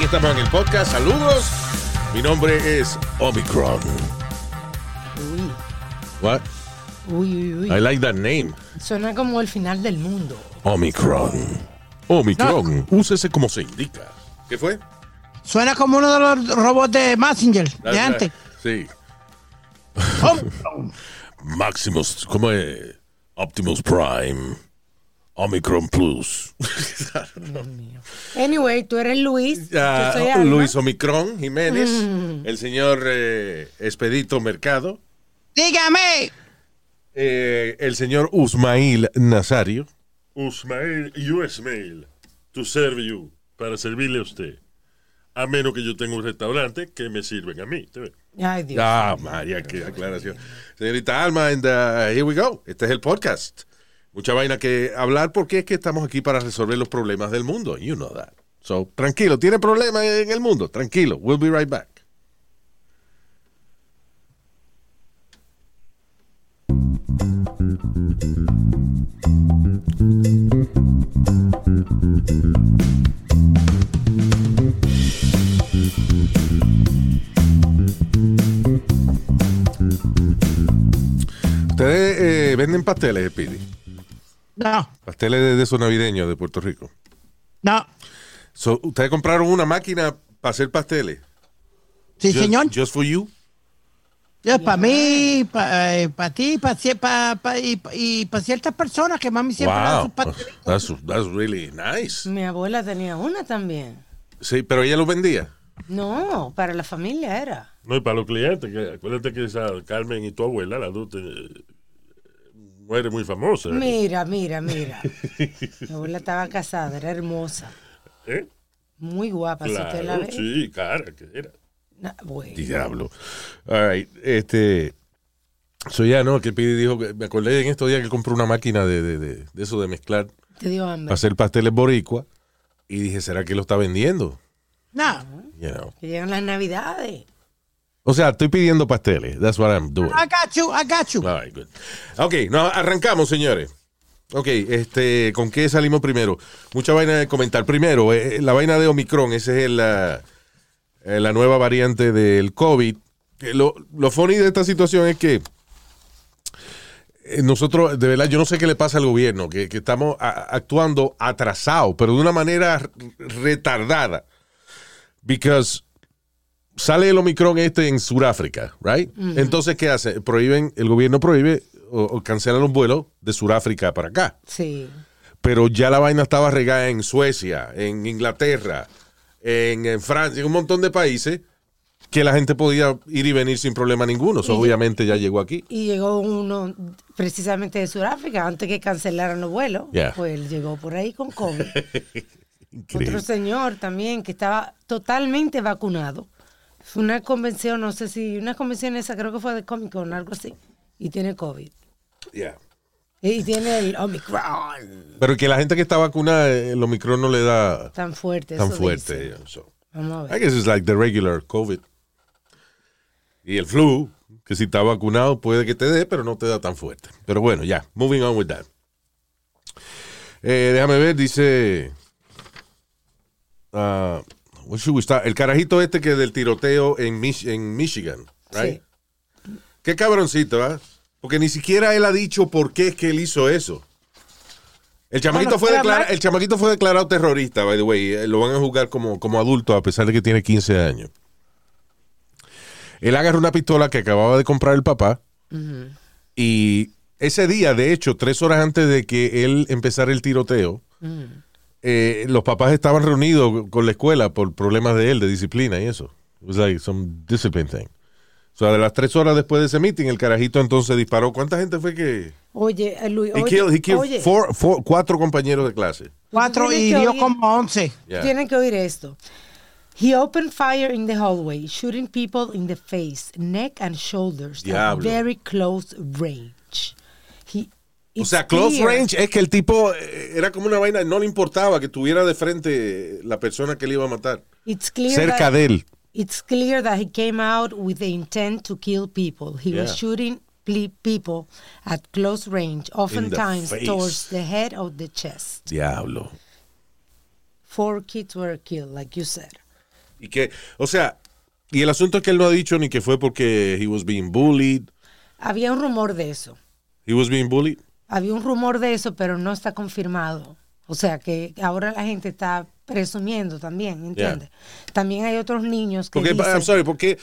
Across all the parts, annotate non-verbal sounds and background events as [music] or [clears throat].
Aquí estamos en el podcast. Saludos. Mi nombre es Omicron. Uy, What? uy, uy, uy. I like that name. Suena como el final del mundo. Omicron. Omicron. Úsese como se indica. ¿Qué fue? Suena como uno de los robots de Messenger de antes. Sí. Oh, [laughs] Maximus. ¿Cómo es? Optimus Prime. Omicron Plus. Anyway, tú eres Luis. Ah, yo soy Alma. Luis Omicron Jiménez. El señor eh, Expedito Mercado. dígame. Eh, el señor Usmail Nazario. Usmail US Mail. To serve you. Para servirle a usted. A menos que yo tenga un restaurante que me sirven a mí. Ay, Dios. Ah, María, qué aclaración. Señorita Alma, and uh, here we go. Este es el podcast. Mucha vaina que hablar porque es que estamos aquí para resolver los problemas del mundo. You know that. So, tranquilo, ¿tiene problemas en el mundo? Tranquilo. We'll be right back. Ustedes eh, venden pasteles, Pidi. No, Pasteles de, de esos navideños de Puerto Rico. no. So, ¿Ustedes compraron una máquina para hacer pasteles? Sí, Just- señor. Just for you? para mí, para ti, para y para ciertas personas que mami siempre Wow. sus pastelitos. That's, that's really nice. Mi abuela tenía una también. Sí, pero ella los vendía. No, para la familia era. No, y para los clientes, que acuérdate que esa Carmen y tu abuela, la dos, muere muy famosa. Mira, mira, mira. Mi abuela estaba casada, era hermosa. ¿Eh? Muy guapa, si usted la Claro, ve. sí, cara, que era. Na- bueno. Diablo. All right. Este. So ya, ¿no? Que Pidi dijo que me acordé en estos días que compró una máquina de, de, de, de eso de mezclar Te dio para hambre. hacer pasteles boricua. Y dije, ¿será que lo está vendiendo? No, You know. Que llegan las navidades. O sea, estoy pidiendo pasteles. That's what I'm doing. I got you, I got you. All right, good. Ok, nos arrancamos, señores. Ok, este, ¿con qué salimos primero? Mucha vaina de comentar. Primero, eh, la vaina de Omicron, esa es la, eh, la nueva variante del COVID. Eh, Lo, lo funny de esta situación es que eh, nosotros, de verdad, yo no sé qué le pasa al gobierno, que, que estamos a- actuando atrasados, pero de una manera retardada. Because sale el Omicron este en Sudáfrica, right? Entonces, ¿qué hace? Prohíben, el gobierno prohíbe o, o cancela los vuelos de Sudáfrica para acá. Sí. Pero ya la vaina estaba regada en Suecia, en Inglaterra, en, en Francia, en un montón de países que la gente podía ir y venir sin problema ninguno. So, Y- obviamente ya llegó aquí. Y llegó uno precisamente de Sudáfrica, antes que cancelaran los vuelos. Yeah. Pues él llegó por ahí con COVID. [laughs] Otro señor también que estaba totalmente vacunado. Fue una convención, no sé si, una convención esa, creo que fue de Comic Con, algo así. Y tiene COVID. Yeah. Y tiene el Omicron Pero que la gente que está vacunada, eh, el Omicron no le da tan fuerte. tan eso fuerte. yeah, so. Vamos a I ver. guess it's like the regular COVID. Y el flu, que si está vacunado puede que te dé, pero no te da tan fuerte. Pero bueno, ya, moving on with that. Eh, déjame ver, dice. ah, where should we start? El carajito este que del tiroteo en, Mich- en Michigan, right? Sí. Qué cabroncito, ¿ah? Porque ni siquiera él ha dicho por qué es que él hizo eso. El chamaquito, Bueno, fue, declara- el chamaquito fue declarado terrorista, by the way. Eh, Lo van a juzgar como, como adulto a pesar de que tiene 15 años. Él agarró una pistola que acababa de comprar el papá y ese día, de hecho, tres horas antes de que él empezara el tiroteo, eh, los papás estaban reunidos con la escuela por problemas de él, de disciplina y eso. It was like some discipline thing. O sea, de las tres horas después de ese meeting, el carajito entonces disparó. ¿Cuánta gente fue que...? Oye, eh, Luis, He oye, killed, he killed oye, four- four- cuatro compañeros de clase. Cuatro y dio como once. Yeah. tienen que oír esto. He opened fire in the hallway, shooting people in the face, neck, and shoulders Diablo. at very close range. O sea, close clear- range es que el tipo eh, era como una vaina, no le importaba que tuviera de frente la persona que le iba a matar. It's clear Cerca that, de él. It's clear that he came out with the intent to kill people. He Yeah. was shooting ple- people at close range, oftentimes towards the head or the chest. Diablo. Four kids were killed, like you said. Y que, o sea, y el asunto es que él no ha dicho ni que fue porque he was being bullied. Había un rumor de eso. He was being bullied. Había un rumor de eso, pero no está confirmado. O sea que ahora la gente está presumiendo también, ¿entiendes? También hay otros niños que Porque, dicen, I'm sorry, porque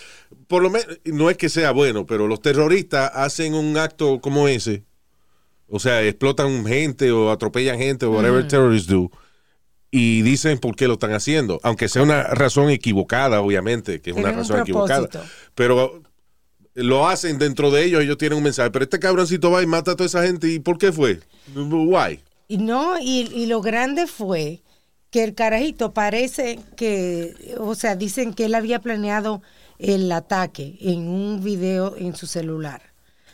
por lo menos, no es que sea bueno, pero los terroristas hacen un acto como ese. O sea, explotan gente o atropellan gente o whatever terrorists do. Y dicen por qué lo están haciendo. Aunque sea una razón equivocada, obviamente, que es una un razón equivocada. Pero lo hacen dentro de ellos, ellos tienen un mensaje. Pero este cabroncito va y mata a toda esa gente. ¿Y por qué fue? Why? Y no, y, y lo grande fue que el carajito parece que, o sea, dicen que él había planeado el ataque en un video en su celular,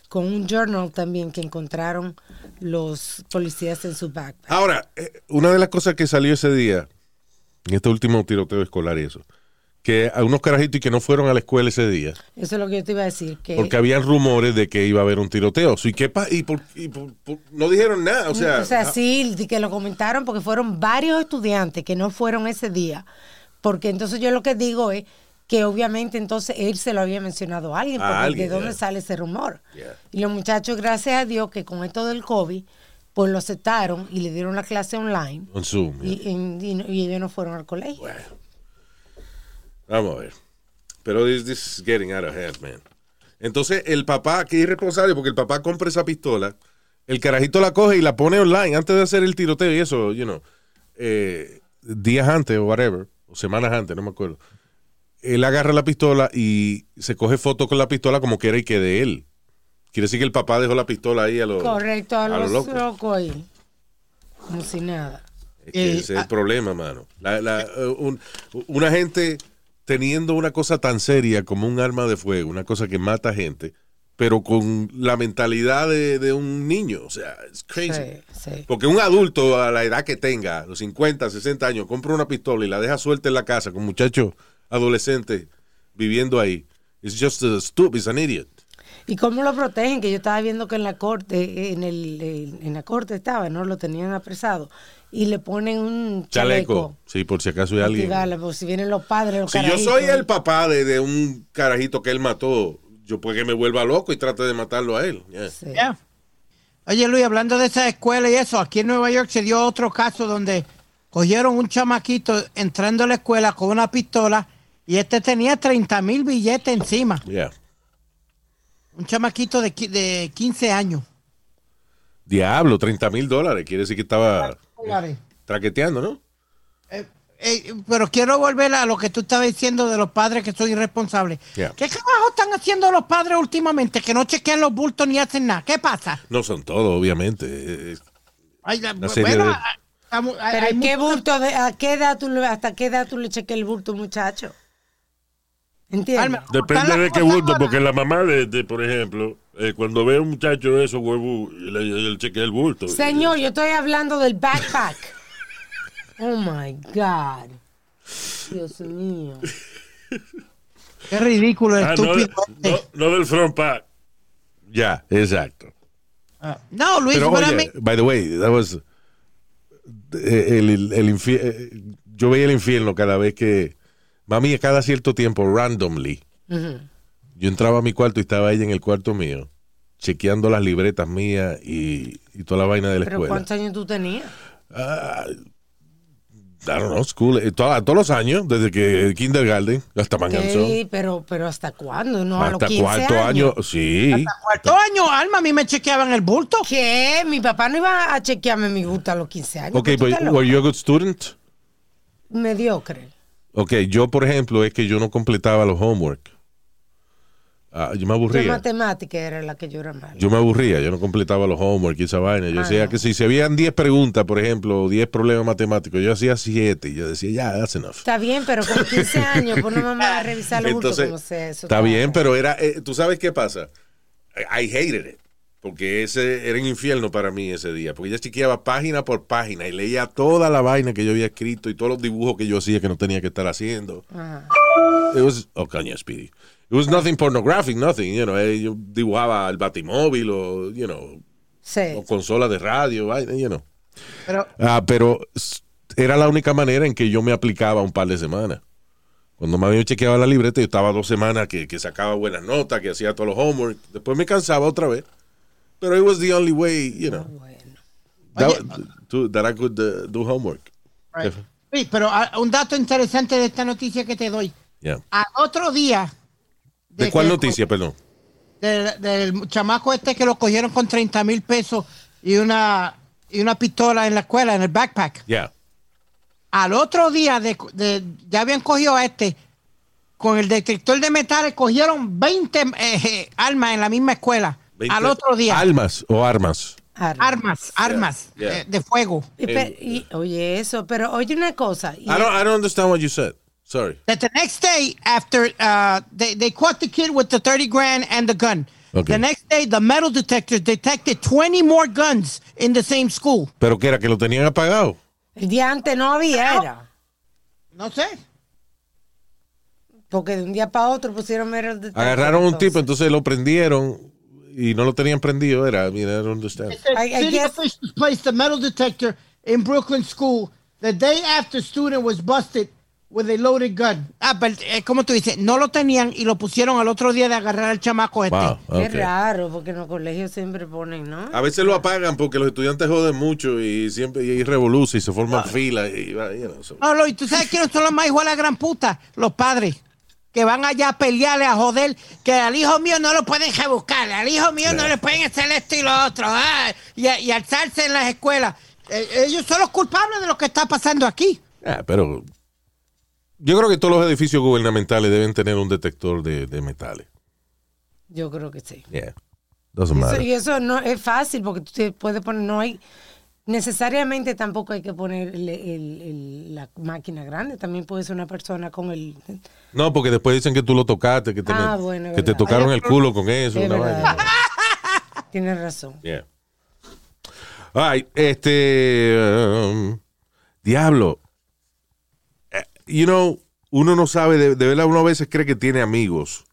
con un journal también que encontraron los policías en su backpack. Ahora, eh, una de las cosas que salió ese día, en este último tiroteo escolar y eso, que a unos carajitos y que no fueron a la escuela ese día, Eso es lo que yo te iba a decir, que porque habían rumores de que iba a haber un tiroteo. ¿Y qué pa- y, por- y por- por- no dijeron nada? O sea, ah, sí, que lo comentaron porque fueron varios estudiantes que no fueron ese día, porque entonces yo lo que digo es que obviamente entonces él se lo había mencionado a alguien, A porque alguien, de dónde yeah. sale ese rumor. Yeah. Y los muchachos, gracias a Dios, que con esto del COVID, pues lo aceptaron y le dieron la clase online on Zoom. y, en- y y ellos no fueron al colegio. Bueno. Vamos a ver. Pero this, this is getting out of hand, man. Entonces, el papá, que es irresponsable, porque el papá compra esa pistola, el carajito la coge y la pone online antes de hacer el tiroteo y eso, you know, eh, días antes o whatever, o semanas antes, no me acuerdo. Él agarra la pistola y se coge foto con la pistola como que era y que de él. Quiere decir que el papá dejó la pistola ahí a lo Correcto, a a lo los loco. locos ahí. Como si nada. Es que Eh, ese es ah. el problema, mano. La- la- eh, un- una gente teniendo una cosa tan seria como un arma de fuego, una cosa que mata gente, pero con la mentalidad de, de un niño. O sea, es crazy. Sí, sí. Porque un adulto a la edad que tenga, los 50, 60 años, compra una pistola y la deja suelta en la casa con muchachos adolescentes viviendo ahí. It's just a stupid, it's an idiot. ¿Y cómo lo protegen? Que yo estaba viendo que en la corte, en el, el- en la corte estaba, ¿no? Lo tenían apresado. Y le ponen un Chaleco. chaleco. Sí, por si acaso hay alguien. Antibalas, por si vienen los padres, los Si yo soy el papá de, de un carajito que él mató, yo puede que me vuelva loco y trate de matarlo a él. Yeah. Sí. Yeah. Oye, Luis, hablando de esa escuela y eso, aquí en Nueva York se dio otro caso donde cogieron un chamaquito entrando a la escuela con una pistola y este tenía 30 mil billetes encima. Yeah. Un chamaquito de, de 15 años. Diablo, 30 mil dólares. Quiere decir que estaba Dólares. traqueteando, ¿no? Eh, eh, pero quiero volver a lo que tú estabas diciendo de los padres que son irresponsables. Yeah. ¿Qué trabajo están haciendo los padres últimamente? Que no chequean los bultos ni hacen nada. ¿Qué pasa? No son todos, obviamente. Ay, la- bueno, de- estamos- hay- Pero hay ¿qué bulto de, a qué edad tú le, hasta qué edad tú le cheques el bulto, muchacho? Depende de qué bulto, porque la mamá de, de, por ejemplo, eh, cuando ve a un muchacho de esos huevos, le, le chequea el bulto. Señor, yo estoy hablando del backpack. [laughs] Oh my God. Dios mío. [laughs] Qué ridículo, Ah, no, estúpido. no, este. no del front pack. ya, exacto. Ah, No, Luis, Pero para oye, mí- by the way, that was eh, el, el, el eh, yo veía el infierno cada vez que mami a cada cierto tiempo randomly yo entraba a mi cuarto y estaba ella en el cuarto mío chequeando las libretas mías y, y toda la vaina de la Pero escuela. ¿cuántos años tú tenías? I don't know, school, eh, to- todos los años, desde que kindergarten hasta Manganzón. Sí, pero, pero ¿hasta cuándo? No, a los hasta 15 cuarto años. año, sí. cuarto año, Alma, a mí me chequeaban el bulto. ¿Qué? Mi papá no iba a chequearme mi bulto a los 15 años. Ok, ¿Tú but estás loco? were you a good student? Mediocre. Ok, yo por ejemplo es que yo no completaba los homework. Ah, yo me aburría. matemática era la que yo era mala. Yo me aburría, yo no completaba los homework y esa vaina. Yo Ah, decía no. que si se habían 10 preguntas, por ejemplo, o 10 problemas matemáticos, yo hacía 7 y yo decía, ya, that's enough. Está bien, pero con 15 años, pues no vamos a revisar bultos Entonces, como sea. Eso está bien, pero era, eh, tú sabes qué pasa. I hated it. Porque ese era un infierno para mí ese día. Porque ella chequeaba página por página y leía toda la vaina que yo había escrito y todos los dibujos que yo hacía que no tenía que estar haciendo. Ajá. It was, oh, coño, Speedy. It was nothing pornographic, nothing, you know. eh, Yo dibujaba el batimóvil o, you know, Sí. o consola de radio, vaina, you know. Pero Ah, pero era la única manera en que yo me aplicaba un par de semanas. Cuando más yo chequeaba la libreta, yo estaba dos semanas que, que sacaba buenas notas, que hacía todos los homework. Después me cansaba otra vez. Pero it was the only way, you know, Bueno. that, Oye. to- that I could uh, do homework. Right. Sí, pero ah, un dato interesante de esta noticia que te doy. Yeah. Al otro día. ¿De cuál noticia, perdón? Del, del chamaco este que lo cogieron con 30 mil pesos y una, y una pistola en la escuela, en el backpack. Yeah. Al otro día, de, de- ya habían cogido a este. Con el detector de metales cogieron 20 eh, armas en la misma escuela. 20 Al otro día. ¿Almas o armas? Arma. armas, armas yeah. eh, de fuego. Y pe- y- oye, eso, pero oye una cosa. y- I don't, I don't understand what you said. Sorry. That the next day after uh, they, they caught the kid with the 30 grand and the gun. Okay. The next day, the metal detectors detected 20 more guns in the same school. ¿Pero qué era? ¿Que lo tenían apagado? El día antes no había, era. No sé. Porque de un día para otro pusieron de Agarraron un tipo, entonces lo prendieron y no lo tenían prendido. Era, I mean, I don't understand. I- I city guess- officials placed a metal detector in Brooklyn school the day after student was busted with a loaded gun. Ah, pero, eh, ¿cómo tú dices? No lo tenían y lo pusieron al otro día de agarrar al chamaco este. Wow. Qué okay. raro, porque en los colegios siempre ponen, ¿no? A veces lo apagan porque los estudiantes joden mucho y siempre y hay revolución y se forman filas. Y, you know, so- No, no, y tú sabes quiénes son los más hijos de la gran puta, los padres. Que van allá a pelearle, a joder, que al hijo mío no lo pueden rebuscar, al hijo mío no le pueden hacer esto y lo otro, ah, y, y alzarse en las escuelas. Eh, ellos son los culpables de lo que está pasando aquí. Ah, pero yo creo que todos los edificios gubernamentales deben tener un detector de, de metales. Yo creo que sí. Yeah. Doesn't Eso- matter. y eso no es fácil porque tú te puedes poner, no hay, necesariamente tampoco hay que poner el- el- el- la máquina grande, también puede ser una persona con el... No, porque después dicen que tú lo tocaste, que te, Ah, bueno, que te tocaron el culo con eso. Es una verdad. vaina. Tienes razón. Yeah. Ay, este. um, diablo. Eh, You know, uno no sabe, de, de verdad, uno a veces cree que tiene amigos.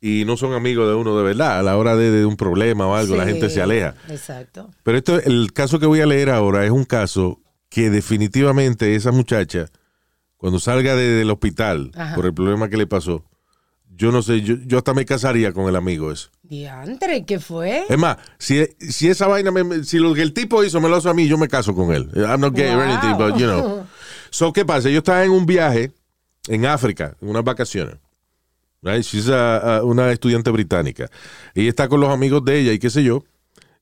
Y no son amigos de uno de verdad. A la hora de, de un problema o algo, la gente se aleja. Exacto. Pero esto, el caso que voy a leer ahora es un caso que definitivamente esa muchacha, cuando salga de- del hospital Ajá. por el problema que le pasó, yo no sé, yo, yo hasta me casaría con el amigo ese. Diantre, ¿qué fue? Es más, si, si esa vaina, me- si lo que el tipo hizo me lo hace a mí, yo me caso con él. I'm not gay or Wow. anything, but you know. So, ¿qué pasa? Yo estaba en un viaje en África, en unas vacaciones. Right? She's a- a- una estudiante británica. Ella está con los amigos de ella y qué sé yo.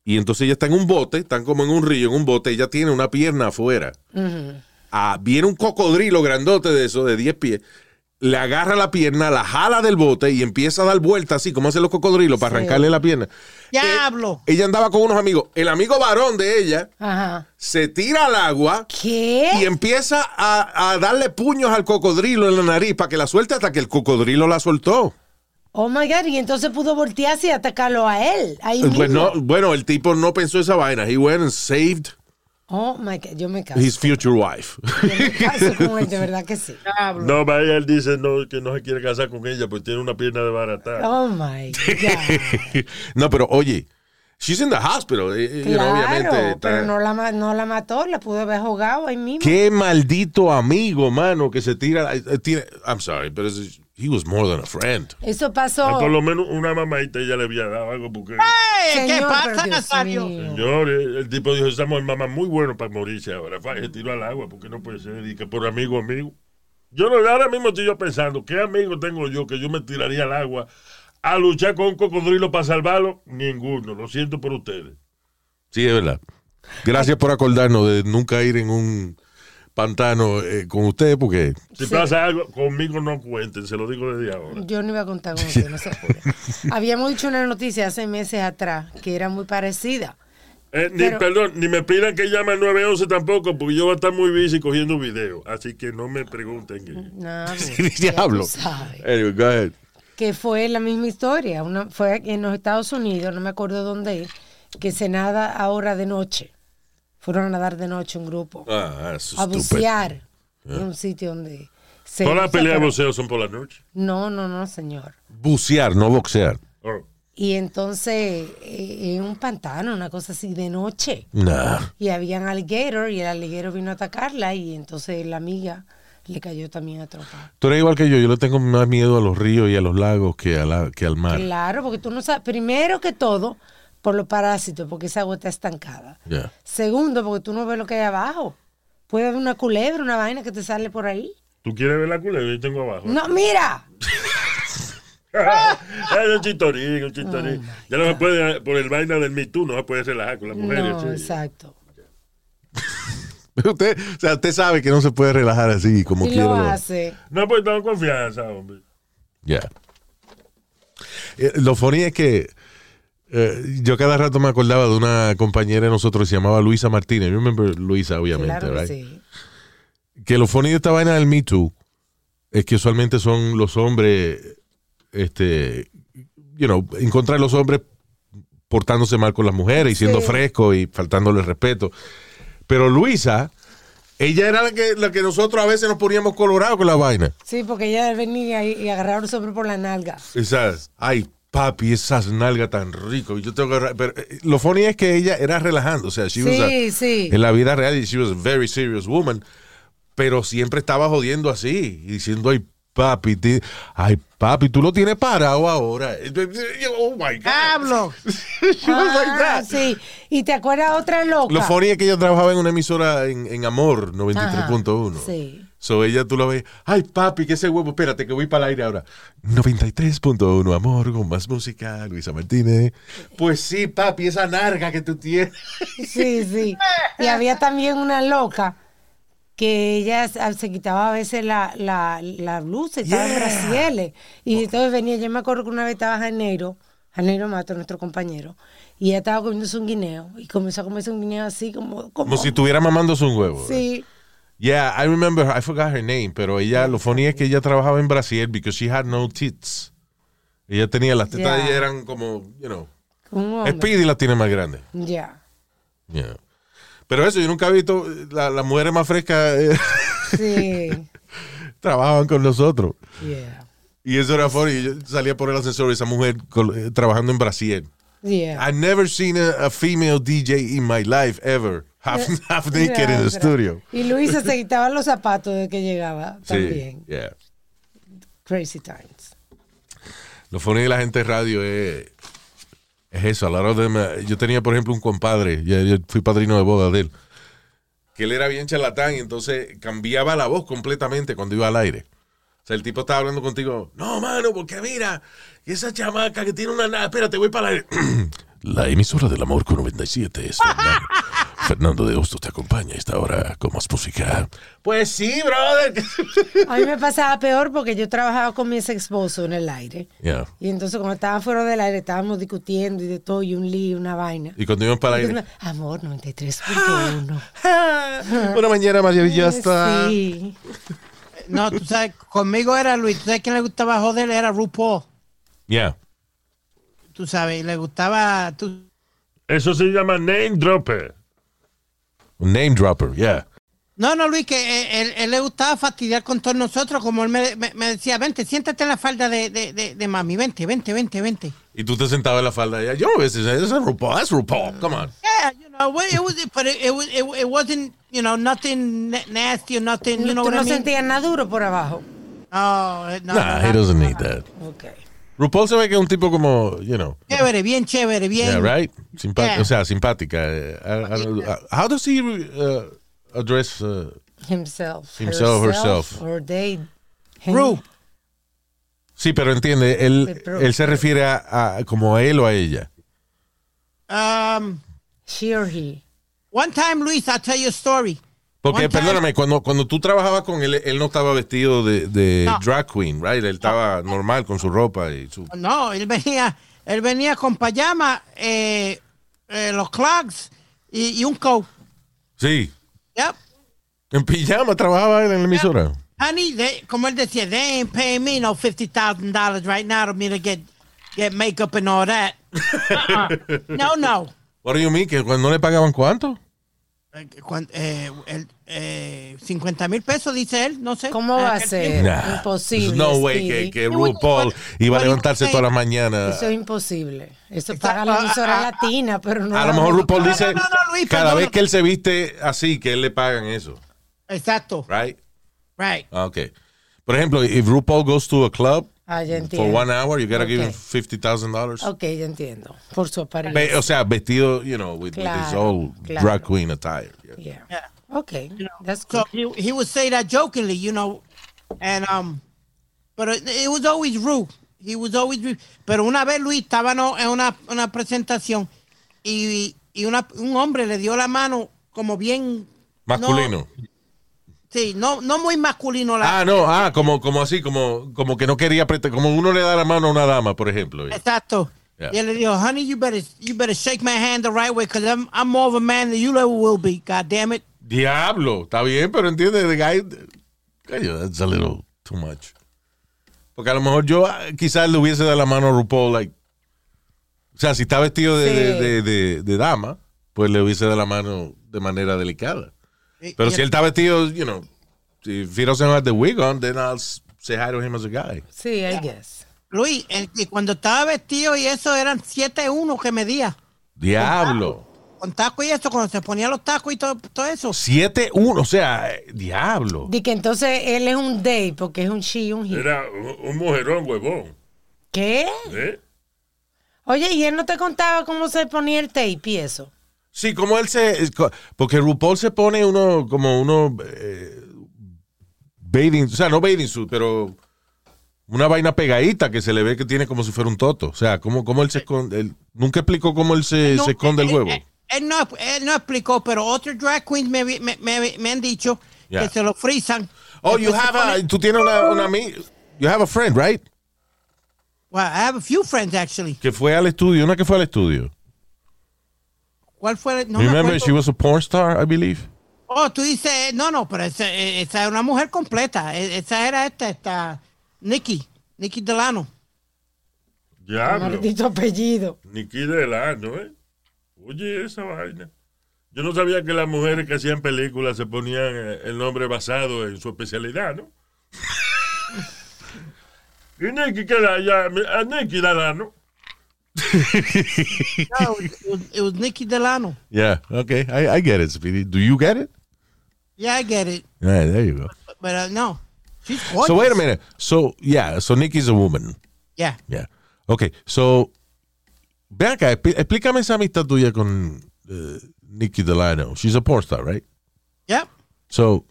Y entonces ella está en un bote, están como en un río, en un bote. Ella tiene una pierna afuera. Ah, viene un cocodrilo grandote de eso, de 10 pies. Le agarra la pierna, la jala del bote y empieza a dar vueltas así, como hacen los cocodrilos, para Sí. arrancarle la pierna. Diablo. Ella andaba con unos amigos. El amigo varón de ella Ajá. se tira al agua ¿Qué? y empieza a, a darle puños al cocodrilo en la nariz para que la suelte hasta que el cocodrilo la soltó. Oh my God, y entonces pudo voltearse y atacarlo a él. Ahí mismo. Pues no, bueno, el tipo no pensó esa vaina. He went and saved Oh my God, yo me caso. his future wife. Yo me caso con él, de verdad que sí. [laughs] No, vaya, él dice no, que no se quiere casar con ella, pues tiene una pierna de barata. Oh my God. [laughs] no, pero oye, she's in the hospital. eh, eh, you know, Claro, obviamente. está- pero no la, no la mató, la pudo haber jugado ahí mismo. Qué maldito amigo, mano, que se tira. eh, tiene- I'm sorry, but it's- he was more than a friend. Eso Ah, pasó. Por lo menos una mamadita ella le había dado algo porque... Ey, ¿Qué pasa, Nazario? mío. Señor, el tipo dijo, esa mujer mamá muy bueno para morirse ahora. Se tiró al agua porque no puede ser. Y que por amigo, amigo. Yo no, ahora mismo estoy yo pensando, ¿qué amigo tengo yo que yo me tiraría al agua a luchar con un cocodrilo para salvarlo? Ninguno. Lo siento por ustedes. Sí, es verdad. Gracias por acordarnos de nunca ir en un pantano eh, con usted porque Si pasa algo, conmigo no cuenten, se lo digo desde ahora. Yo no iba a contar con usted, no se apure. [laughs] Habíamos dicho una noticia hace meses atrás que era muy parecida. Eh, ni, Pero- perdón, ni me pidan que llame al 911 tampoco, porque yo voy a estar muy busy cogiendo video. Así que no me pregunten. que- Nada, [laughs] diablo. tú sabes. Anyway, go ahead. que fue la misma historia. Una, fue en los Estados Unidos, no me acuerdo dónde es, que se nada ahora de noche. Fueron a nadar de noche un grupo. Ah, eso a bucear en un sitio donde... se- Todas las peleas de boxeo son por la noche. No, no, no, señor. Bucear, no boxear. Oh. Y entonces, eh, en un pantano, una cosa así de noche. Nah. Y habían alligator y el alligator vino a atacarla y entonces la amiga le cayó también a tropa. Tú eres igual que yo. Yo le tengo más miedo a los ríos y a los lagos que, a la- que al mar. Claro, porque tú no sabes, primero que todo, por los parásitos, porque esa agua está estancada. Yeah. Segundo, porque tú no ves lo que hay abajo. Puede haber una culebra, una vaina que te sale por ahí. ¿Tú quieres ver la culebra? Yo tengo abajo. No, mira. [laughs] es un chistorín, un chistorín. ya no se puede, por el vaina del Me Too, no se puede relajar con las mujeres. No, sí. exacto. [laughs] Usted, o sea, usted sabe que no se puede relajar así como quiera. lo hace. No, pues tengo confianza, hombre. Ya. Eh, Lo funny es que eh, yo cada rato me acordaba de una compañera de nosotros que se llamaba Luisa Martínez. You remember Luisa, obviamente, Claro que right? sí. Que lo funny de esta vaina del Me Too es que usualmente son los hombres, este, you know, en contra de los hombres portándose mal con las mujeres y siendo Sí. frescos y faltándole respeto. Pero Luisa, ella era la que, la que nosotros a veces nos poníamos colorados con la vaina. Sí, porque ella venía y, y agarraba a un hombre por la nalga. Esas, ay, papi, esas nalgas tan rico. Yo tengo que pero eh, lo funny es que ella era relajando, o sea, she was a- Sí, sí. en la vida real, she was a very serious woman, pero siempre estaba jodiendo así, y diciendo, ay, papi, ay, papi, tú lo tienes parado ahora. Oh my God. ¡Hablo! [laughs] She was like Ah, that. sí. Y te acuerdas otra loca. Lo funny es que ella trabajaba en una emisora en, en Amor 93.1. Ajá, sí. So ella tú la ves, ay papi, que ese huevo, espérate que voy para el aire ahora. 93.1 Amor, con más música, Luisa Martínez. Pues sí, papi, esa narga que tú tienes. Sí, sí. Y había también una loca que ella se se quitaba a veces la, la, la blusa estaba en Yeah. brasieles. Y entonces venía, yo me acuerdo que una vez estaba Janeiro, Janeiro Mato, nuestro compañero, y ella estaba comiéndose un guineo. Y comenzó a comerse un guineo así como... Como, Como si estuviera mamándose un huevo. Sí. Yeah, I remember, I forgot her name, pero ella, lo funny es que ella trabajaba en Brasil because she had no tits. Ella tenía, las tetas Yeah. ella eran como, you know, como. Speedy las tiene más grandes. Ya. Yeah. Pero eso, yo nunca he visto, eh, la- las mujeres más frescas eh, Sí. [laughs] trabajaban con nosotros. Yeah. Y eso era funny. Yo salía por el ascensor y esa mujer eh, trabajando en Brasil. Yeah. I've never seen a, a female DJ in my life ever. Half, [laughs] half naked in the Yeah, studio. Y Luisa se quitaba los zapatos de que llegaba Sí, también. yeah. Crazy times. Lo funny de la gente de radio es, es eso. A la hora de yo tenía, por ejemplo, un compadre, yo fui padrino de boda de él, que él era bien charlatán y entonces cambiaba la voz completamente cuando iba al aire. O sea, el tipo estaba hablando contigo, no, mano, porque mira, esa chamaca que tiene una... nada, Espérate, voy para el aire. [clears throat] La emisora del amor con 97 es Fernando. De Hostos te acompaña a esta hora con más música. Pues sí, brother. A mí me pasaba peor porque yo trabajaba con mi ex esposo en el aire. Yeah. Y entonces cuando estaba fuera del aire estábamos discutiendo y de todo, y un lío, una vaina. Y cuando íbamos para el aire... Amor, 93.1. [laughs] Una mañana maravillosa. [laughs] Sí. No, tú sabes, conmigo era Luis. ¿Tú sabes quién le gustaba joder? Era RuPaul. Yeah. Tú sabes, le gustaba. Tú, Eso se llama name dropper. Un name dropper, yeah. No, no, Luis, que eh, él, él le gustaba fastidiar con todos nosotros, como él me, me- me decía, vente, siéntate en la falda de, de, de, de mami, vente, vente, vente, vente. Y tú te sentabas en la falda de ella. Yo no veo ese, ese es RuPaul. That's RuPaul. Come on. Yeah, you know, it was, but it, it, was- it, it wasn't, you know, nothing na- nasty or nothing, you know what I no mean? sentías nada duro por abajo. No, eh, no, Nah, no, he no. doesn't need that. Ok. RuPaul se ve que es un tipo como, you know. Chévere, bien chévere, bien. Yeah, right? Simpa- Yeah. O sea, simpática. eh, uh, how does he uh, address... uh, Himself. Himself, herself. Or they. Ru. sí, pero entiende, él, él se refiere a, a- como a él o a ella. Um, She or he. one time, Luis, I'll tell you a story. Porque, perdóname, cuando, cuando tú trabajabas con él, él no estaba vestido de, de No. drag queen, right? Él estaba normal con su ropa y su... No, él venía, él venía con pajama, eh, eh, los clogs y, y un coat. Sí, Yep. en pijama trabajaba él en la emisora. Honey, they, como él decía, they ain't paying me no $50,000 right now to me to get, get makeup and all that. [laughs] Uh-uh. No, no. What do you mean? ¿Que no le pagaban cuánto? Eh, cuan- eh, el, eh, 50 mil pesos, dice él, no sé. ¿Cómo va a ser? Imposible. No way que, que RuPaul iba a levantarse sí. todas las mañanas. Eso es imposible. Eso Exacto. paga la emisora Ah, latina, pero no. A la lo mejor RuPaul dice, no, no, Luis, cada vez que él se viste así, que él le pagan eso, Exacto. right? Right. Ah, Okay. Por ejemplo, if RuPaul goes to a club Ah, ya for entiendo. one hour, you gotta give him Ok. $50,000. Ok, ya entiendo. Por su apariencia. O sea, vestido, you know, with, with his Claro, whole claro. drag queen attire. yeah. Yeah. Yeah. Ok, that's So good. he, he would say that jokingly, you know, and um, but it, it was always rude. He was always rude. Pero una vez Luis estaba no, en una, una presentación y, y una, un hombre le dio la mano como bien Masculino. no- sí, no, no muy masculino. La, Ah, no, ah, como, como así, como, como que no quería apretar, como uno le da la mano a una dama, por ejemplo. Exacto. Yeah. Y él le dijo, honey, you better, you better shake my hand the right way because I'm, I'm more of a man than you ever will be. God damn it. Diablo, está bien, pero entiende, the guy, coño, that's a little too much. Porque a lo mejor yo ah, quizás le hubiese dado la mano a RuPaul, like, o sea, si está vestido de, Sí. de, de- de- de dama, pues le hubiese dado la mano de manera delicada. Pero y si él está vestido, you know, if he doesn't have the wig on, then I'll say hi to him as a guy. Sí, I guess. Luis, el que cuando estaba vestido y eso eran 7'1 que medía. Diablo. Con taco y eso, cuando se ponía los tacos y todo, todo eso. 7-1, o sea, eh, diablo. Di que entonces él es un day porque es un she y un he. Era un, un mujerón huevón. ¿Qué? ¿eh? Oye, ¿y él no te contaba cómo se ponía el tape y eso? Sí, como él se. Porque RuPaul se pone uno, como uno. eh, bathing, o sea, no bathing suit, pero. Una vaina pegadita que se le ve que tiene como si fuera un toto. O sea, como, como él se esconde. él- nunca explicó cómo él se, No, se esconde el él- huevo. Él, él no, él no explicó, pero otros drag queens me, me, me- me han dicho Yeah. que se lo frisan. Oh, you have a. Tú tienes una, una You have a friend, right? Well, I have a few friends, actually. Que fue al estudio, una que fue al estudio. ¿Cuál fue? el- No me Remember, she was a porn star, I believe. Oh, tú dices, no, no, pero esa, esa es una mujer completa. E- Esa era esta, esta, Nikki, Nikki Delano. Diablo. Maldito apellido. Niki Delano, ¿eh? Oye, esa vaina. Yo no sabía que las mujeres que hacían películas se ponían eh, el nombre basado en su especialidad, ¿no? [laughs] y Nicky, ¿qué era? Ya, a Nicky Delano. No, it was, it was Nikki Delano. Yeah, okay. I, I get it, Speedy. Do you get it? Yeah, I get it. Yeah, there you go. But uh, no, she's gorgeous. So wait a minute. So yeah, so Nikki's a woman. Yeah. Yeah. Okay. So ve acá, expl- explícame esa amistad tuya con uh, Nikki Delano. She's a porn star, right? Yep. So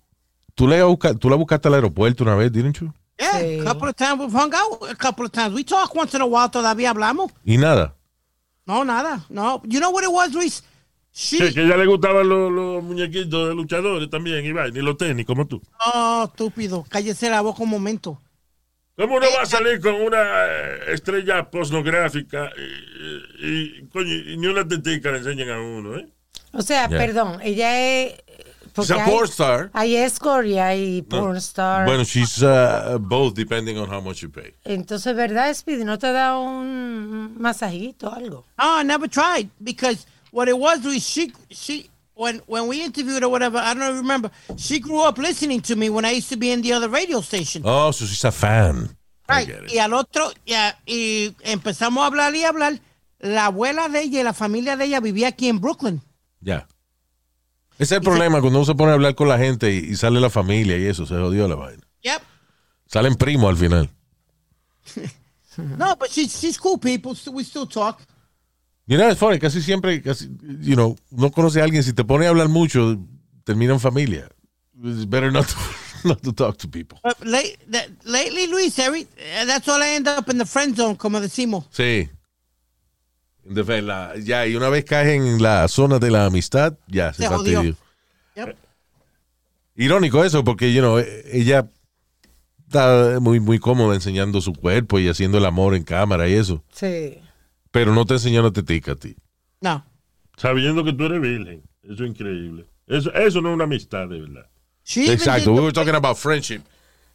tú le busca, tú la buscaste al aeropuerto una vez, didn't you? Yeah, Sí. a couple of times we've hung out. A couple of times we talk once in a while. Todavía hablamos. Y nada. No, nada. No. You know what it was, Luis? She. Que, que a ella le gustaban los, los muñequitos de luchadores también, y vaina, y los tenis, como tú. Oh, estúpido. Cállese la boca un momento. ¿Cómo uno va a salir con una eh, estrella pornográfica y, y, y, coño, y ni una tetica le enseñan a uno, eh? O sea, Yeah. perdón, ella es. She's a porn star. Hay escort y hay porn star. Bueno, she's uh, both depending on how much you pay. Entonces, ¿verdad, Speedy? ¿No te da un masajito o algo? No, I never tried because what it was, Luis, she, she, when, when we interviewed or whatever, I don't remember. She grew up listening to me when I used to be in the other radio station. Oh, so she's a fan. Right. Y al otro, ya, y empezamos a hablar y hablar. La abuela de ella y la familia de ella vivía aquí en Brooklyn. Ya. Ese es el problema cuando uno se pone a hablar con la gente y, y sale la familia y eso, se jodió la vaina. Yep. Salen primos al final. [laughs] No, but she's, she's cool people. so we still talk. You know, it's funny, casi siempre, casi, you know, no conoce a alguien, si te pone a hablar mucho, termina en familia. It's better not to, [laughs] not to talk to people. But late, that, lately, Luis, every, uh, that's all I end up in the friend zone, como decimos. Sí. De la- ya, y una vez caes en la zona de la amistad, ya, se, Se. Yep. Irónico eso, porque, you know, ella está muy, muy cómoda enseñando su cuerpo y haciendo el amor en cámara y eso. Sí. Pero no te enseñando tetica a ti. No. Sabiendo que tú eres virgen. Eso es increíble. Eso, eso no es una amistad, de verdad. Exacto. We were talking about friendship.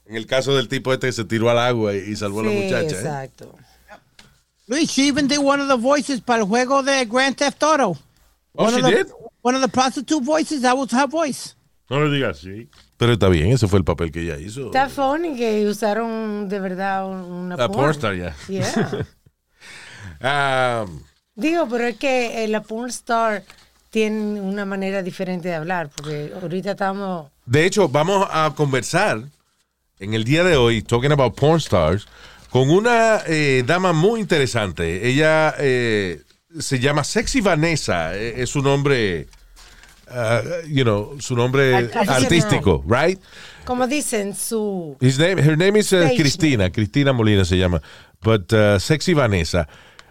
En el caso del tipo este que se tiró al agua y, y salvó a la Sí, muchacha. ¿eh? Luis, she even did one of the voices para el juego de Grand Theft Auto. Oh, one she of the, did? One of the prostitute voices, that was her voice. No le digas así. Pero está bien, ese fue el papel que ella hizo. Está funny que usaron de verdad una La porn. pornstar, ya. Yeah. Um, [laughs] Digo, pero es que la porn star tiene una manera diferente de hablar, porque ahorita estamos... de hecho, vamos a conversar en el día de hoy, talking about porn stars, con una eh, dama muy interesante. Ella eh, se llama Sexy Vanessa, eh, es su nombre, uh, you know, su nombre Artístico. artístico, right? Como dicen, su... His name, her name is uh, Cristina, Cristina Molina se llama, but uh, Sexy Vanessa.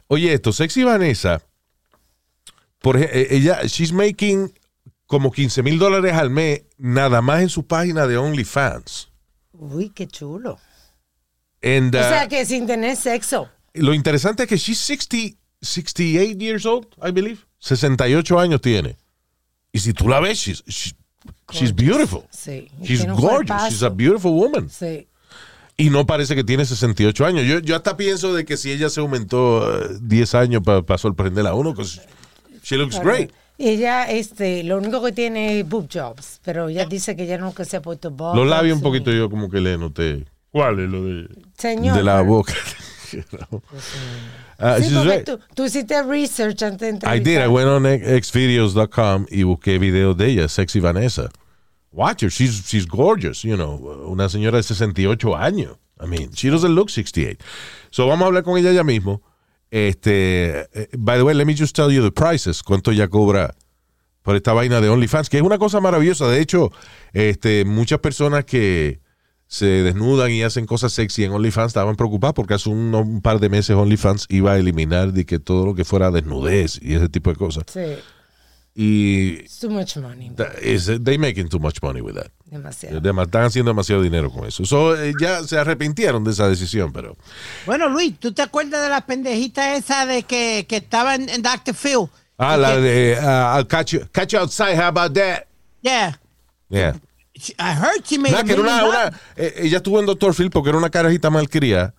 Oye, esto, Sexy Vanessa, por eh, ella, she's making como 15 mil dólares al mes nada más en su página de OnlyFans. Uy, qué chulo. And, O uh, sea que sin tener sexo. lo interesante es que she's 60, 68 years old, I believe. 68 años tiene. Y si tú la ves, she's, she's, she's beautiful. Sí. She's gorgeous. She's a beautiful woman. Sí. Y no parece que tiene 68 años. Yo, yo hasta pienso de que si ella se aumentó eh, 10 años para sorprenderla a uno, because she looks great. Ella, este, lo único que tiene es boob jobs, pero ella dice que ella nunca se ha puesto botox. Los labios un poquito yo como que le noté ¿Cuál es lo de.? Señor. de la boca. [laughs] Ah, Sí, she's porque right. tú, tú hiciste research antes de I did. I went on xvideos.com y busqué videos de ella, Sexy Vanessa. Watch her. She's, she's gorgeous, you know. Una señora de 68 años. I mean, she doesn't look 68. So vamos a hablar con ella ya mismo. Este, eh, by the way, let me just tell you the prices. Cuánto ella cobra por esta vaina de OnlyFans, que es una cosa maravillosa. De hecho, este, muchas personas que se desnudan y hacen cosas sexy en OnlyFans estaban preocupadas porque hace un, un par de meses OnlyFans iba a eliminar de que todo lo que fuera desnudez y ese tipo de cosas. Sí, Y it's too much money. is- they making too much money with that. Demasiado. Dema- Están haciendo demasiado dinero con eso. So, eh, ya se arrepintieron de esa decisión, pero Bueno, Luis, ¿tú te acuerdas de la pendejita esa de que, que estaba en, en Dr. Phil? ah, Y la que- de uh, I'll catch you, catch you outside. How about that? Yeah. Yeah. She- I heard she made a que era una, una- eh, ella estuvo en Dr. Phil porque era una carajita malcriada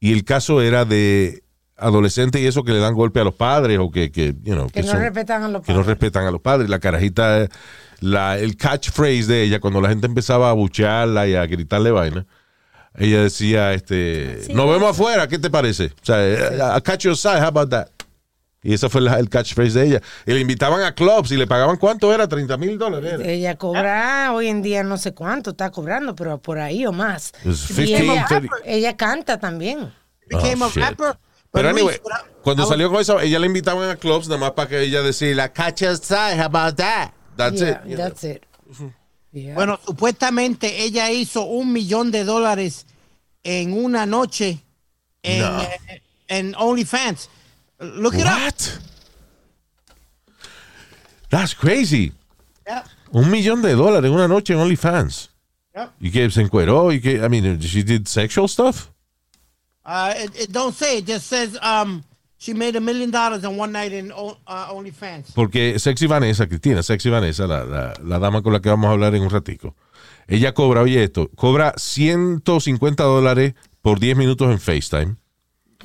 y el caso era de adolescentes y eso que le dan golpe a los padres o que, que, you know, Que no son- respetan a los que no padres. respetan a los padres. La carajita, la, el catchphrase de ella, cuando la gente empezaba a buchearla y a gritarle vaina, ella decía, este, Sí. nos vemos afuera, ¿qué te parece? O sea, eh, I'll catch you outside, how about that? Y ese fue la- el catchphrase de ella. Y le invitaban a clubs y le pagaban cuánto era, 30 mil dólares. era. Ella cobra hoy en día no sé cuánto está cobrando, pero por ahí o más. Y 15, ella, 30. ella canta también. Became Oh, a shit. rapper. Pero But anyway, cuando salió con eso, ella le invitaban a clubs nada más para que ella decía, catch you outside, how about that? That's Yeah, it. know. that's it. Yeah. Bueno, supuestamente ella hizo un millón de dólares en una noche en, No. eh, en OnlyFans. Look it up. What? That's crazy. Yeah, Un millón de dólares en una noche en OnlyFans. yeah. Y que se encueró y que, I mean, she did sexual stuff. Uh, it, it don't say. It just says um, she made a million dollars in one night in uh, OnlyFans. Porque Sexy Vanessa, Cristina, Sexy Vanessa, la, la, la dama con la que vamos a hablar en un ratico, ella cobra, oye esto, cobra 150 dólares por 10 minutos en FaceTime.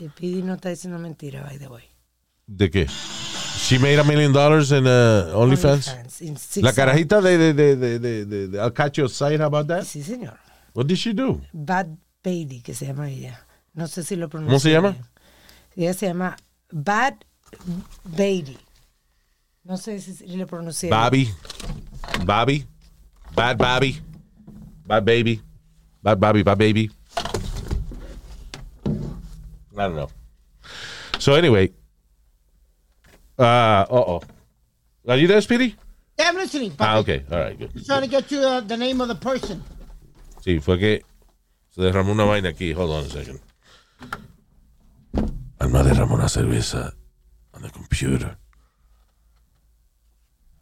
Y Pidi no está diciendo mentira, by the way. ¿De qué? She made a million dollars in uh, OnlyFans. OnlyFans, in six La carajita de, de, de, de, de, de- de I'll catch you outside, how about that? Sí, señor. What did she do? Bad Baby, que se llama ella. No sé si lo pronuncia. ¿Cómo se llama? bien. Ella se llama Bad Baby. No sé si lo pronuncié. Bobby. Bobby. Bad Bobby. Bad Baby. Bad Bobby. Bad Baby. I don't know. So anyway. Uh, uh oh. Are you there, Speedy? Yeah, I'm listening. Ah, okay. All right, good. I'm trying to get you uh, the name of the person. Sí, fue que se derramó una vaina aquí. Hold on a second. Alma derramó una cerveza on the computer.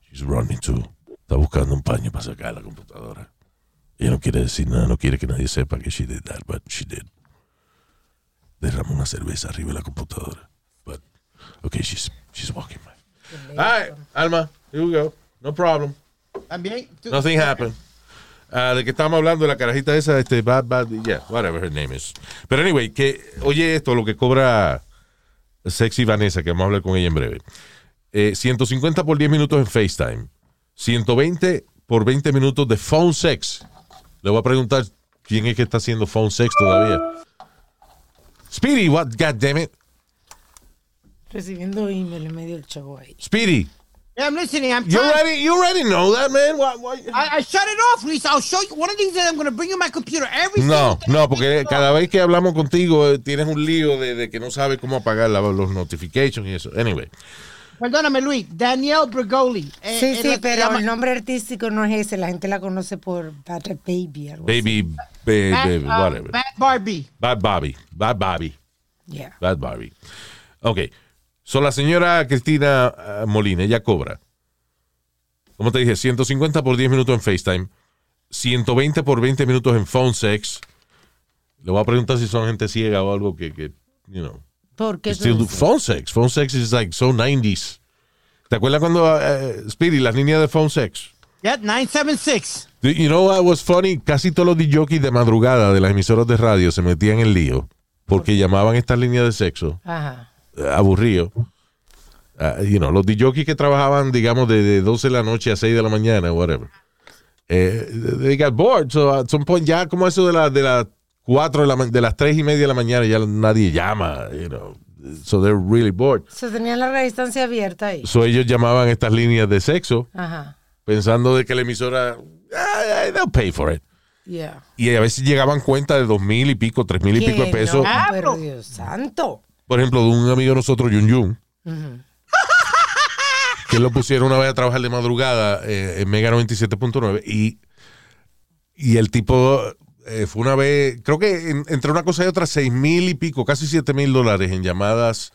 She's running to. Está buscando un paño para sacar la computadora. Ella no quiere decir nada, no quiere que nadie sepa que she did that, but she did. Derramó una cerveza arriba de la computadora. But, okay, she's, she's walking by. All right, Alma, here we go. No problem. También. tú- Nothing happened. Ah, de que estábamos hablando de la carajita esa, este, Bad Bad, yeah, whatever her name is. Pero anyway, que, oye esto, lo que cobra Sexy Vanessa, que vamos a hablar con ella en breve. Eh, 150 por 10 minutos en FaceTime. 120 por 20 minutos de phone sex. Le voy a preguntar quién es que está haciendo phone sex todavía. Speedy, what, god damn it. Recibiendo email en medio del show ahí. Speedy, Yeah, I'm listening. I'm you trying. already, you already know that, man. Why, why? I, I shut it off, Luis. I'll show you. One of these days, I'm going to bring you my computer. Every No, no, porque cada vez que hablamos contigo eh, tienes un lío de, de que no sabes cómo apagar la- los notifications y eso. Anyway, Perdóname, Luis. Danielle Bergoli. Eh, Sí, es sí, pero llama- el nombre artístico no es ese. La gente la conoce por Bad Baby. Algo baby, baby, Bad, baby, uh, whatever. Bad Barbie. Bad Bobby, Bad Bobby. Yeah. Bad Bobby. Ok, so la señora Cristina ah, Molina, ella cobra, como te dije, 150 por 10 minutos en FaceTime, 120 por 20 minutos en phone sex. Le voy a preguntar si son gente ciega o algo que, que you know. ¿Por qué? Still phone sex. Phone sex is like so 90s. ¿Te acuerdas cuando, eh, Speedy, las líneas de phone sex? Yeah, 976. Do You know what was funny? Casi todos los DJs de madrugada de las emisoras de radio se metían en lío porque llamaban estas líneas de sexo Ajá. aburrido. Ah, you know, los DJs que trabajaban, digamos, de, de 12 de la noche a 6 de la mañana, whatever. Eh, they got bored. So at some point ya como eso de, la, de las 4 de, la, de las 3 y media de la mañana ya nadie llama, you know. So they're really bored. Se tenía larga distancia abierta ahí. So ellos llamaban estas líneas de sexo Ajá. pensando de que la emisora, ah, they'll pay for it. Yeah. Y a veces llegaban cuentas de dos mil y pico, tres mil y pico de pesos. no, pero Dios santo. Por ejemplo, de un amigo de nosotros, Yun Yun, que lo pusieron una vez a trabajar de madrugada eh, en Mega 97.9 y, y el tipo eh, fue una vez, creo que en- entre una cosa y otra, seis mil y pico, casi siete mil dólares en llamadas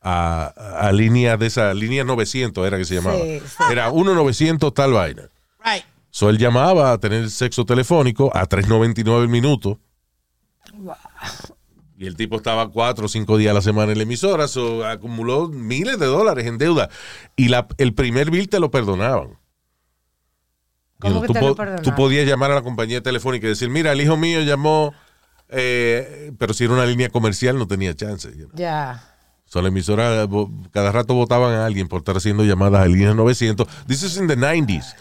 a, a líneas de esa, línea 900 era que se llamaba. Sí, sí. Era 1-900 tal vaina. Right. So él llamaba a tener sexo telefónico a 3.99 el minuto. Y el tipo estaba cuatro o cinco días a la semana en la emisora, so acumuló miles de dólares en deuda. Y la, el primer bill te lo perdonaban. ¿Cómo que tú, te po- tú podías llamar a la compañía telefónica y decir, mira, el hijo mío llamó, eh, pero si era una línea comercial no tenía chance. you know. Ya. So, la emisora cada rato votaban a alguien por estar haciendo llamadas a líneas 900. This is in the 90s.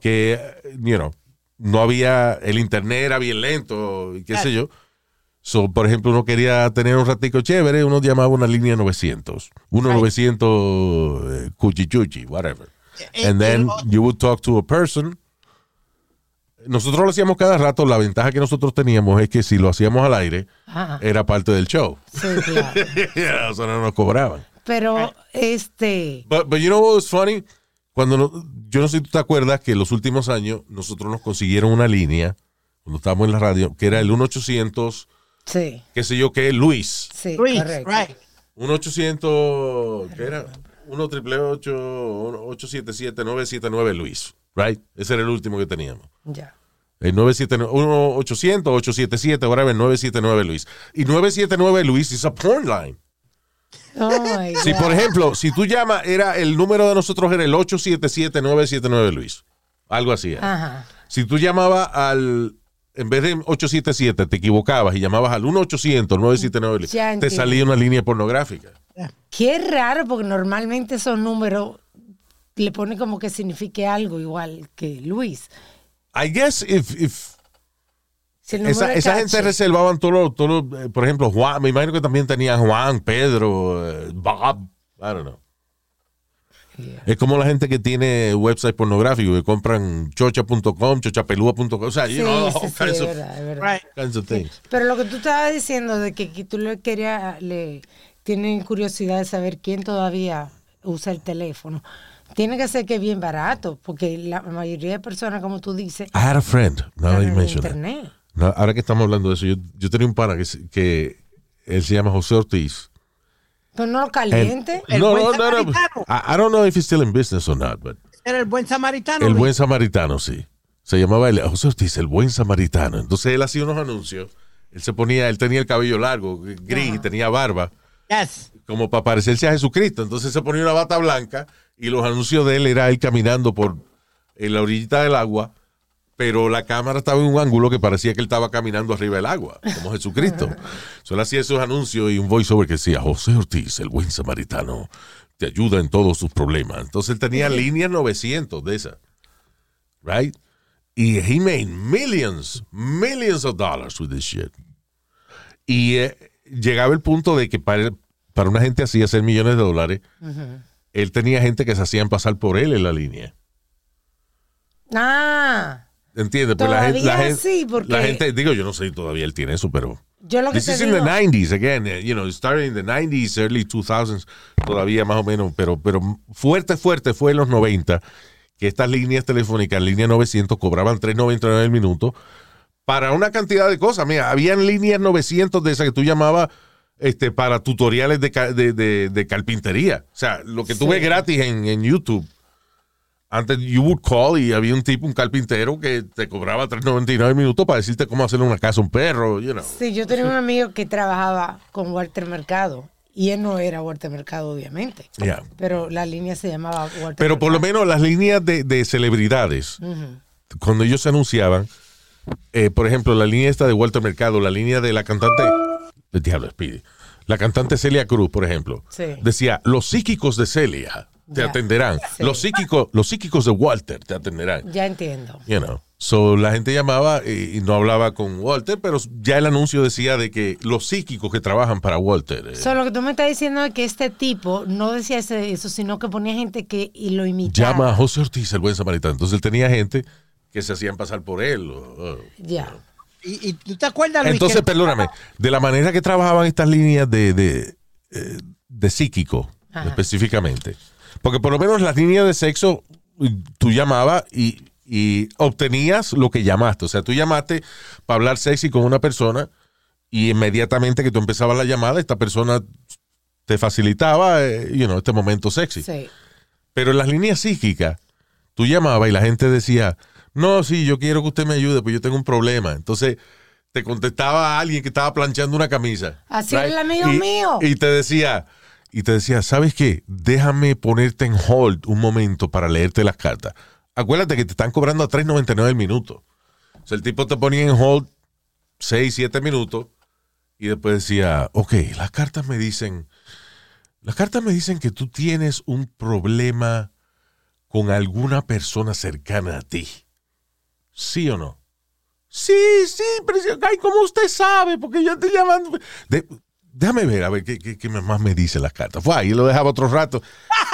Que, you know, no había, el internet era bien lento, qué sé yo. So, por ejemplo, uno quería tener un ratico chévere, uno llamaba una línea 900. Uno Right. 900 eh, cuchichuchi, whatever. Eh, And then eh, you would talk to a person. Nosotros lo hacíamos cada rato. La ventaja que nosotros teníamos es que si lo hacíamos al aire, Ajá. era parte del show. Sí, claro. [laughs] o sea, no nos cobraban. Pero, este. But, but you know what was funny? Cuando no- yo no sé si tú te acuerdas que en los últimos años nosotros nos consiguieron una línea, cuando estábamos en la radio, que era el 1-800, Sí, qué sé yo qué, Luis. sí, Luis, correcto. right. 1-800, ¿qué era? 1 triple 877 979 Luis, right? Ese era el último que teníamos. Ya. El 979, 1-800, 877, whatever, 979 Luis. Y 979 Luis is a porn line. Oh Si, por ejemplo, si tú llamas, era el número de nosotros era el 877-979 Luis. Algo así. era. Ajá. Si tú llamabas al, en vez de 877, te equivocabas y llamabas al 1-800-979 Luis, te salía una línea pornográfica. Qué raro, porque normalmente esos números le pone como que signifique algo igual que Luis. I guess if, if Si el número esa, es esa gente reservaban todos los, todos los, eh, por ejemplo, Juan, me imagino que también tenía Juan, Pedro, eh, Bob, I don't know. Es como la gente que tiene website pornográfico que compran chocha.com, chochapelúa.com, o sea, you Sí, know, sí, all sí, kinds es of- verdad, es verdad. Right. kinds of things. Pero lo que tú estabas diciendo de que, que tú le querías, le tienen curiosidad de saber quién todavía usa el teléfono. Tiene que ser que es bien barato, porque la mayoría de personas, como tú dices, I had a friend, now that you en mention it. internet. No, ahora que estamos hablando de eso, yo, yo tenía un pana que, que él se llama José Ortiz. Pero no lo caliente. El no, buen no, no, no. I, I don't know if he's still in business or not, but Era el buen samaritano. el buen samaritano, sí. Se llamaba el, José Ortiz, el buen samaritano. Entonces él hacía unos anuncios. Él se ponía, él tenía el cabello largo, gris, y tenía barba, Yes. Como para parecerse a Jesucristo. Entonces se ponía una bata blanca y los anuncios de él era él caminando por en la orillita del agua, pero la cámara estaba en un ángulo que parecía que él estaba caminando arriba del agua, como Jesucristo. [laughs] Solo hacía esos anuncios y un voiceover que decía, José Ortiz, el buen samaritano, te ayuda en todos tus problemas. Entonces él tenía líneas 900 de esas. Right? Y he made millions, millions of dollars with this shit. Y eh, llegaba el punto de que para, para una gente así hacer millones de dólares, él tenía gente que se hacían pasar por él en la línea. Ah, ¿Entiendes? Pues la gente, la, gente, sí, porque- la gente, digo, yo no sé si todavía él tiene eso, pero. yo lo que This is in the 90s again, you know, started in the 90s, early 2000s, todavía más o menos, pero, pero fuerte, fuerte fue en los 90 que estas líneas telefónicas, línea 900, cobraban 3.99 el minuto para una cantidad de cosas. Mira, habían líneas 900 de esas que tú llamabas este, para tutoriales de, de, de- de carpintería. O sea, lo que Sí. ves gratis en, en YouTube. Antes you would call y había un tipo, un carpintero que te cobraba 3.99 el minuto para decirte cómo hacerle una casa a un perro, you know. Sí, yo tenía un amigo que trabajaba con Walter Mercado y él no era Walter Mercado, obviamente. Yeah. Pero la línea se llamaba Walter Pero por lo menos las líneas de, de celebridades, cuando ellos se anunciaban, eh, por ejemplo, la línea esta de Walter Mercado, la línea de la cantante, el diablo, Speedy, la cantante Celia Cruz, por ejemplo, Sí. decía, los psíquicos de Celia te Ya. atenderán, Sí. los, psíquicos, los psíquicos de Walter te atenderán. Ya entiendo. You know. So, la gente llamaba y, y no hablaba con Walter, pero ya el anuncio decía de que los psíquicos que trabajan para Walter. eh, So, lo que tú me estás diciendo es que este tipo no decía eso, sino que ponía gente que y lo imitaba. llama a José Ortiz, el buen samaritano. Entonces él tenía gente que se hacían pasar por él. o- o- Ya. ¿Y, y tú te acuerdas, Luis? Entonces, que- perdóname, de la manera que trabajaban estas líneas de, de, eh, de psíquico, Ajá. específicamente. Porque por lo menos las líneas de sexo, tú llamabas y, y obtenías lo que llamaste. O sea, tú llamaste para hablar sexy con una persona y inmediatamente que tú empezabas la llamada, esta persona te facilitaba eh, you know, este momento sexy. Sí. Pero en las líneas psíquicas, tú llamabas y la gente decía, no, sí, yo quiero que usted me ayude, pues yo tengo un problema. Entonces te contestaba a alguien que estaba planchando una camisa. Así era el amigo y, mío. Y te decía, y te decía, ¿sabes qué? Déjame ponerte en hold un momento para leerte las cartas. Acuérdate que te están cobrando a 3.99 el minuto. O sea, el tipo te ponía en hold 6, 7 minutos y después decía, ok, las cartas me dicen, las cartas me dicen que tú tienes un problema con alguna persona cercana a ti. ¿Sí o no? Sí, sí, pero si- ay, ¿cómo usted sabe? Porque yo estoy llamando. De- déjame ver, a ver qué, qué- qué más me dicen las cartas. Fue ahí, lo dejaba otro rato.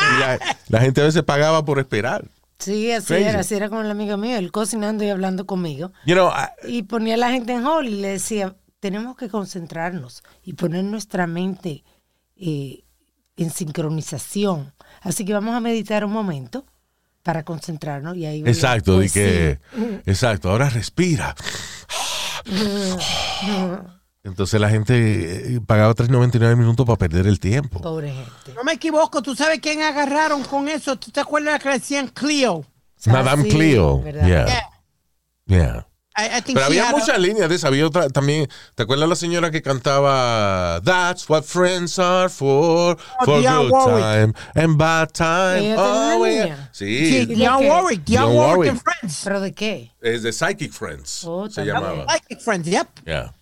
Y la, la gente a veces pagaba por esperar. Sí, así Crazy. era, así era con el amigo mío, él cocinando y hablando conmigo. You know, I- Y ponía a la gente en hall y le decía, tenemos que concentrarnos y poner nuestra mente eh, en sincronización. Así que vamos a meditar un momento para concentrarnos y ahí exacto, pues de que, exacto, ahora respira. Entonces la gente eh, pagaba 3.99 minutos para perder el tiempo. pobre gente. No me equivoco, ¿tú sabes quién agarraron con eso? ¿Tú te acuerdas que le decían Cleo? Madame sí, Cleo. ¿verdad? Yeah. Yeah. Yeah. I, I think Pero había a- muchas líneas de esa. Había otra también. ¿Te acuerdas la señora que cantaba That's what friends are for? Oh, for Dionne good Warwick. time and bad time. Oh, yeah. Sí. Sí, ¿Y de Dionne? Warwick, Dionne Warwick Warwick. and Friends. ¿Pero de qué? Es de Psychic Friends. Oh, se llamaba. Psychic Friends, yep. Yeah.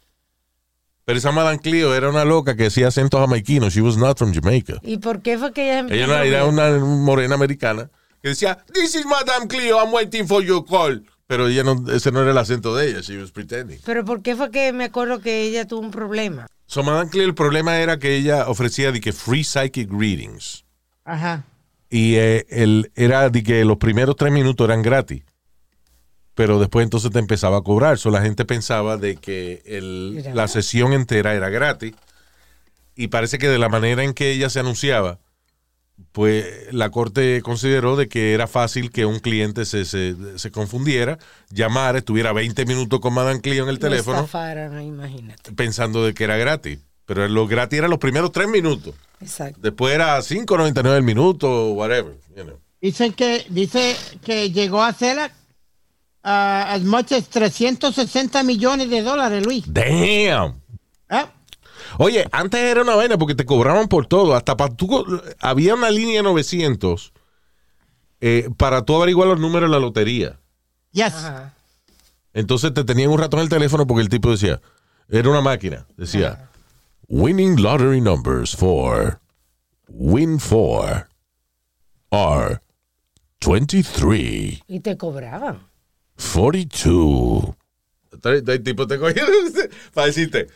Pero esa Madame Cleo era una loca que hacía acento jamaiquino. She was not from Jamaica. ¿Y por qué fue que ella Ella era una morena americana que decía, This is Madame Cleo, I'm waiting for your call. Pero ella no, ese no era el acento de ella, she was pretending. ¿Pero por qué fue que me acuerdo que ella tuvo un problema? So Madame el problema era que ella ofrecía de que free psychic readings. Ajá. Y eh, el, era de que los primeros tres minutos eran gratis. Pero después entonces te empezaba a cobrar. So la gente pensaba de que el- la sesión entera era gratis. Y parece que de la manera en que ella se anunciaba, pues la corte consideró de que era fácil que un cliente se, se, se confundiera, llamara, estuviera 20 minutos con Madame Cleo en el Lo teléfono, estafaron, imagínate. pensando de que era gratis. Pero lo gratis era los primeros tres minutos. Exacto. Después era 5.99 el minuto, whatever. You know. Dicen que, dice que llegó a ser ah, as much as 360 millones de dólares, Luis. Damn. Oye, antes era una vaina porque te cobraban por todo. Hasta para tú. Había una línea 900 eh, para tú averiguar los números de la lotería. Yes. Ajá. Entonces te tenían un rato en el teléfono porque el tipo decía, era una máquina, decía, winning lottery numbers for win for are 23, Y te cobraban. 42. Entonces, El tipo te cogía [laughs] para decirte,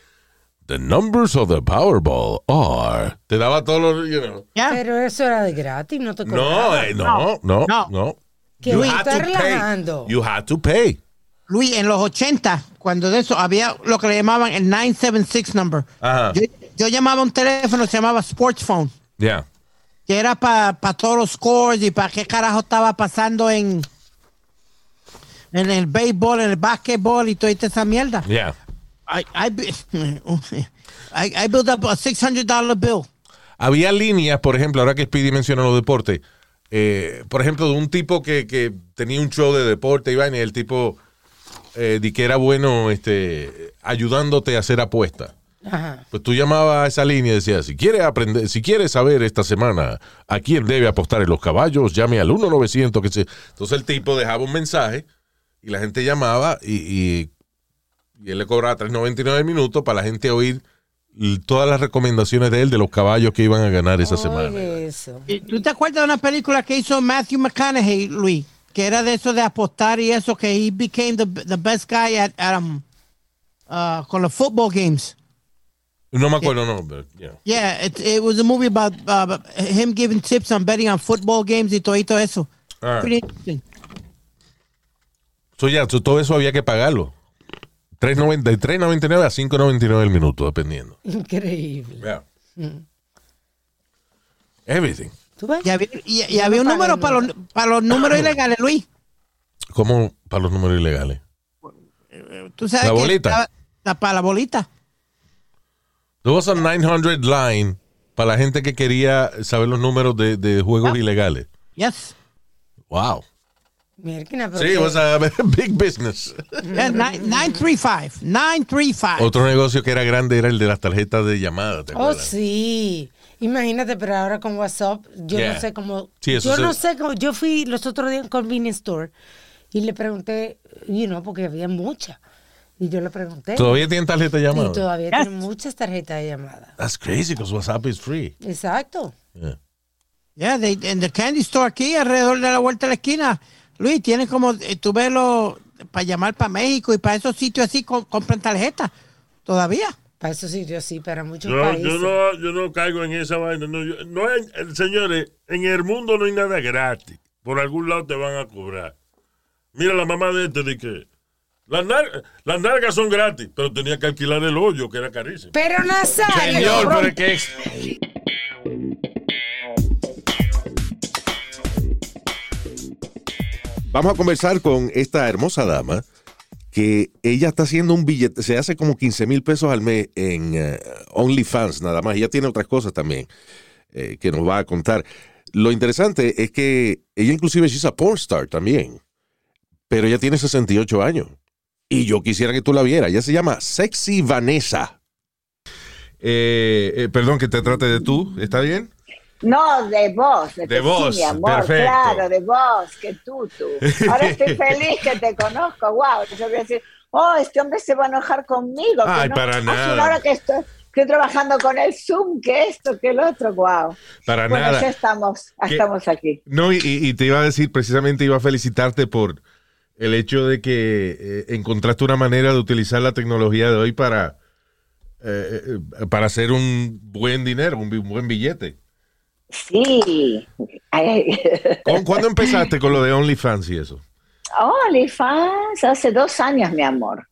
the numbers of the Powerball are. Te daba todos los, you know. Yeah. Pero eso era de gratis, no te No, eh, no, no, No. no. Que You had está to pay. You had to pay. Luis, en los 80, cuando de eso había lo que le llamaban el 976 number. Ajá. Yo, yo llamaba a un teléfono, se llamaba Sports Phone, Yeah. que era para todos los scores y para qué carajo estaba pasando en, en el béisbol, en el básquetbol y toda esa mierda. Yeah. I, I, [laughs] I, I built up a $600 bill. Había líneas, por ejemplo, ahora que Speedy menciona los deportes, eh, por ejemplo, de un tipo que, que tenía un show de deporte vaina, y el tipo eh, di que era bueno este, ayudándote a hacer apuestas. Ajá. Pues tú llamabas a esa línea y decías, si quiere aprender, si quiere saber esta semana a quién debe apostar en los caballos, llame al 1900 que se... Entonces el tipo dejaba un mensaje y la gente llamaba y, y, y él le cobraba 3.99 minutos para la gente oír todas las recomendaciones de él de los caballos que iban a ganar esa semana. Eso. ¿Y ¿Tú te acuerdas de una película que hizo Matthew McConaughey, Luis? Que era de eso de apostar y eso, que he became the, the best guy at, at, um, uh, con los football games. No me acuerdo, no, pero, yeah. Yeah, it, it was a movie about uh, him giving tips on betting on football games y todo, y todo eso. Ah. Pretty interesting. So, ya, so, todo eso había que pagarlo. 3.90 de 3.99 a 5.99 el minuto, dependiendo. Increíble. Yeah. Everything. ¿Tú ves? Y había, y- había un número para los, para los números ilegales, Luis. ¿Cómo para los números ilegales? ¿Tú sabes La que bolita. la- para la bolita. There was a 900 line para la gente que quería saber los números de, de juegos ilegales. Yes. Wow. Mierda, pero Sí, que- it was a big business. Yeah, nine- 935. 935. Otro negocio que era grande era el de las tarjetas de llamada. ¿te Oh, acuerdas? sí. Imagínate, pero ahora con WhatsApp, yo Yeah. no sé cómo. Sí, yo se- no sé cómo. Yo fui los otros días a un convenience store y le pregunté, you know, porque había muchas. Y yo le pregunté. ¿Todavía tienen tarjeta de y llamada? todavía Yes. tienen muchas tarjetas de llamada. That's crazy because WhatsApp is free. Exacto. Yeah. Yeah, they, en the candy store aquí, alrededor de la vuelta de la esquina. Luis, tienen como, eh, tú ves lo, para llamar para México y para esos sitios así, co- compran tarjetas. Todavía. Para esos sitios sí, para muchos Yo, países. yo, no, yo no caigo en esa vaina. No, yo- no hay- el- señores, en el mundo no hay nada gratis. Por algún lado te van a cobrar. Mira la mamá de este de que las, nar- las nalgas son gratis, pero tenía que alquilar el hoyo, que era carísimo. Pero Nazario. Señor, pero es Vamos a conversar con esta hermosa dama que ella está haciendo un billete, se hace como 15 mil pesos al mes en eh, OnlyFans nada más. Ella tiene otras cosas también eh, que nos va a contar. Lo interesante es que ella inclusive es a porn star también, pero ella tiene 68 años. Y yo quisiera que tú la vieras. Ella se llama Sexy Vanessa. Eh, perdón que te trate de tú, ¿está bien? No, de vos, de, De vos, sí, amor, perfecto. claro, de vos, que tú, tú. Ahora estoy [laughs] feliz que te conozco, wow. Yo voy a decir, oh, este hombre se va a enojar conmigo. Ay, no- para hace nada. una hora que estoy, estoy trabajando con el Zoom, que esto, que el otro, wow. Para bueno, nada. ya estamos, estamos aquí. No, y, y te iba a decir, precisamente iba a felicitarte por el hecho de que eh, encontraste una manera de utilizar la tecnología de hoy para, eh, eh, para hacer un buen dinero, un, un buen billete. Sí. Ay, ¿Con- ¿Cuándo empezaste con lo de OnlyFans y eso? OnlyFans, hace dos años, mi amor.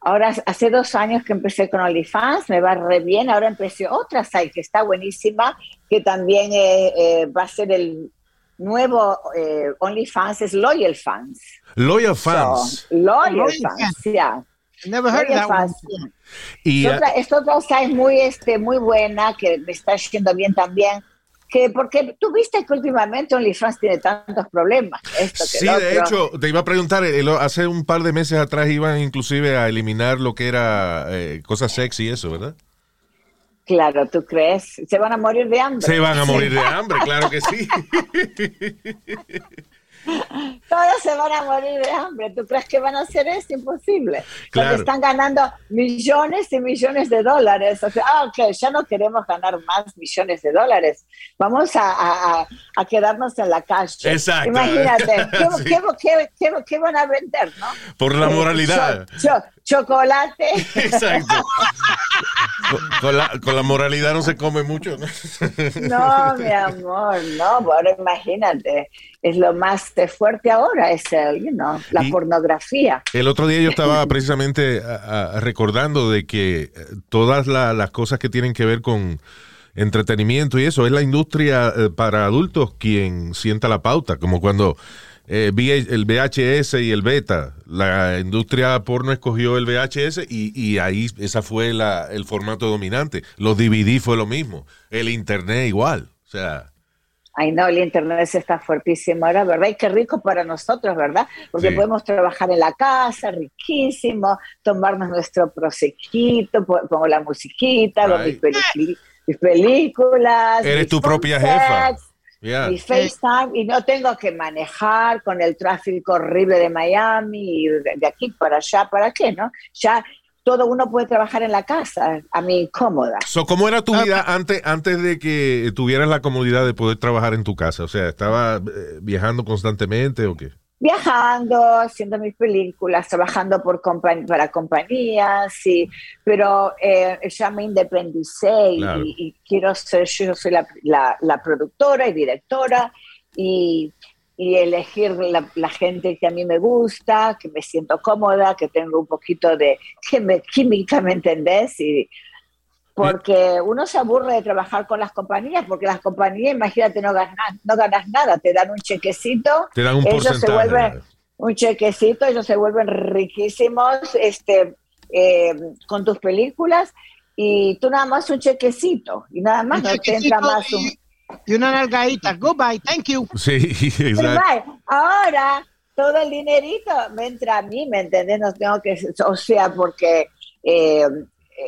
Ahora, hace dos años que empecé con OnlyFans, me va re bien. Ahora empecé otra site que está buenísima, que también eh, eh, va a ser el nuevo eh, OnlyFans, es Loyal Fans. Loyal Fans. So, Loyal, Loyal Fans, Fans. yeah. Never heard of that one. Fans, yeah. Y, Es ah, otra, es otra site muy, este, muy buena, que me está yendo bien también, que porque tú viste que últimamente OnlyFans tiene tantos problemas. Esto, que Sí, de hecho, te iba a preguntar, el- hace un par de meses atrás iban inclusive a eliminar lo que era eh, cosas sexy y eso, ¿verdad? Claro, ¿tú crees? Se van a morir de hambre. Se van a morir de [laughs] hambre, claro que sí. [laughs] Todos se van a morir de hambre. ¿Tú crees que van a hacer eso? Imposible. Claro. Porque están ganando millones y millones de dólares. O sea, ah, ok, ya no queremos ganar más millones de dólares. Vamos a, a- a- quedarnos en la calle. Exacto. Imagínate, ¿qué, [laughs] Sí. qué- qué- qué- van a vender, no? Por la Eh, moralidad. cho- cho- chocolate. [laughs] Exacto. Con, con la, con la moralidad no se come mucho, ¿no? No, mi amor, no, ahora imagínate, es lo más fuerte ahora, es el, you know, la Y- pornografía. El otro día yo estaba [laughs] precisamente a- a- recordando de que eh, todas la- las cosas que tienen que ver con entretenimiento y eso es la industria eh, para adultos quien sienta la pauta, como cuando eh, el VHS y el beta, la industria porno escogió el VHS y, y ahí esa fue la, el formato dominante. Los DVD fue lo mismo, el internet igual, o sea, Ay, no, el internet se está fuertísimo ahora, ¿verdad? Y qué rico para nosotros, ¿verdad? Porque Sí. podemos trabajar en la casa, riquísimo, tomarnos nuestro prosecquito, po- pongo la musiquita, mis, películas. Eres mis tu propia jefa. Yeah. Mi FaceTime y no tengo que manejar con el tráfico horrible de Miami y de, aquí para allá, ¿para qué, no? Ya todo uno puede trabajar en la casa, a mí cómoda. So, ¿Cómo era tu vida antes, antes de que tuvieras la comodidad de poder trabajar en tu casa? O sea, ¿estaba eh, viajando constantemente o qué? Viajando, haciendo mis películas, trabajando por compa- para compañías, sí, pero eh, ya me independicé y, y quiero ser, yo soy la, la- la productora y directora y, y elegir la, la gente que a mí me gusta, que me siento cómoda, que tengo un poquito de que me, química, ¿me entendés? Y, porque uno se aburre de trabajar con las compañías, porque las compañías, imagínate, no ganas, no ganas nada, te dan un chequecito, Te dan un ellos se vuelven un chequecito, ellos se vuelven riquísimos este, eh, con tus películas y tú nada más un chequecito y nada más Un no te entra más un... y, una nalgadita. Goodbye, thank you. Sí, [laughs] exacto. Ahora todo el dinerito me entra a mí, ¿me entendés? No tengo que, o sea, porque eh,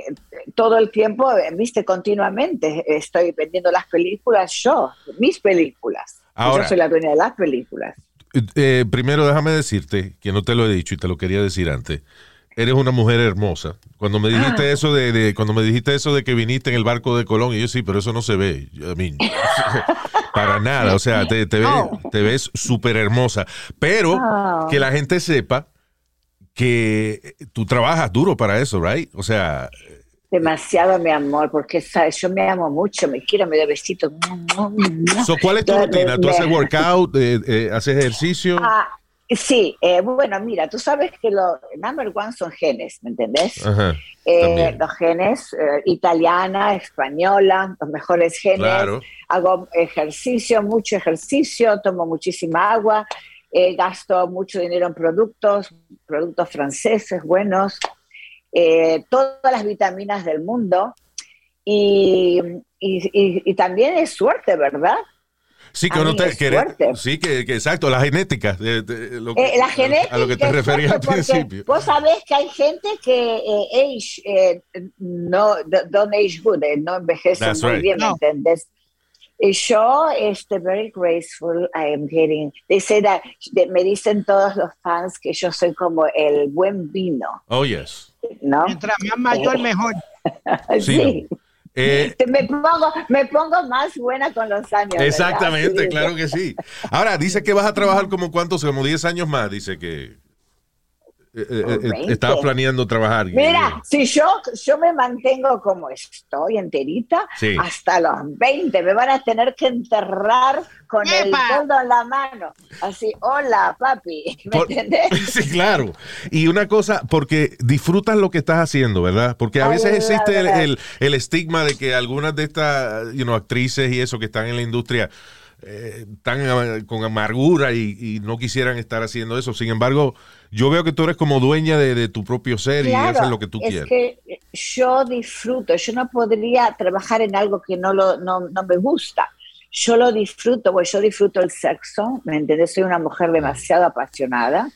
eh, todo el tiempo, eh, viste, continuamente estoy vendiendo las películas yo, mis películas. Ahora- yo soy la dueña de las películas. Eh, primero, déjame decirte, que no te lo he dicho y te lo quería decir antes. Eres una mujer hermosa. Cuando me dijiste Ah. eso de, de- cuando me dijiste eso de que viniste en el barco de Colón, y yo sí, pero eso no se ve. I mean, [laughs] para nada. O sea, te, te ves, [laughs] te ves súper hermosa. Pero Oh. que la gente sepa que tú trabajas duro para eso, right? O sea, Demasiado, mi amor, porque sabes, yo me amo mucho, me quiero, me doy besitos. so, ¿cuál es tu rutina? ¿Tú haces workout? eh, eh, ¿Haces ejercicio? Ah, sí, eh, bueno, mira, tú sabes que lo number one son genes, ¿me entendés? Ajá. Eh, los genes, eh, italiana, española, los mejores genes. Claro. Hago ejercicio, mucho ejercicio, tomo muchísima agua, eh, gasto mucho dinero en productos, productos franceses buenos, eh, todas las vitaminas del mundo. Y, y- y- y también es suerte, ¿verdad? Sí, que A uno te fuerte. Sí, que, que exacto, la genética. de- de- lo que- Eh, la genética A lo que te referías al principio. Vos sabés que hay gente que eh, age, eh, no, don't age good, eh, no envejece That's muy right. bien, ¿me No. entendés? Yo, este, very graceful, I am getting, they say that, me dicen todos los fans que yo soy como el buen vino, Oh, yes. ¿no? Mientras más mayor, mejor. [laughs] Sí. Eh, Me pongo, me pongo más buena con los años. exactamente, Sí, claro que sí. Ahora, dice que vas a trabajar como cuántos, como 10 años más, dice que eh, eh, eh, estabas planeando trabajar. Mira, si yo, yo me mantengo como estoy, enterita, Sí. hasta los 20, me van a tener que enterrar con el boldo en la mano. Así, hola, papi. [laughs] ¿Me Por- entendés? [laughs] Sí, claro. Y una cosa, porque disfrutas lo que estás haciendo, ¿verdad? Porque a Ay, veces existe el, el- el estigma de que algunas de estas you know, actrices y eso que están en la industria eh, están eh, con amargura y, y no quisieran estar haciendo eso. Sin embargo, yo veo que tú eres como dueña de, de tu propio ser y Claro, haces lo que tú es quieres. que yo disfruto, yo no podría trabajar en algo que no, lo, no, no me gusta. yo lo disfruto, pues yo disfruto el sexo, ¿me entendés? Soy una mujer demasiado apasionada,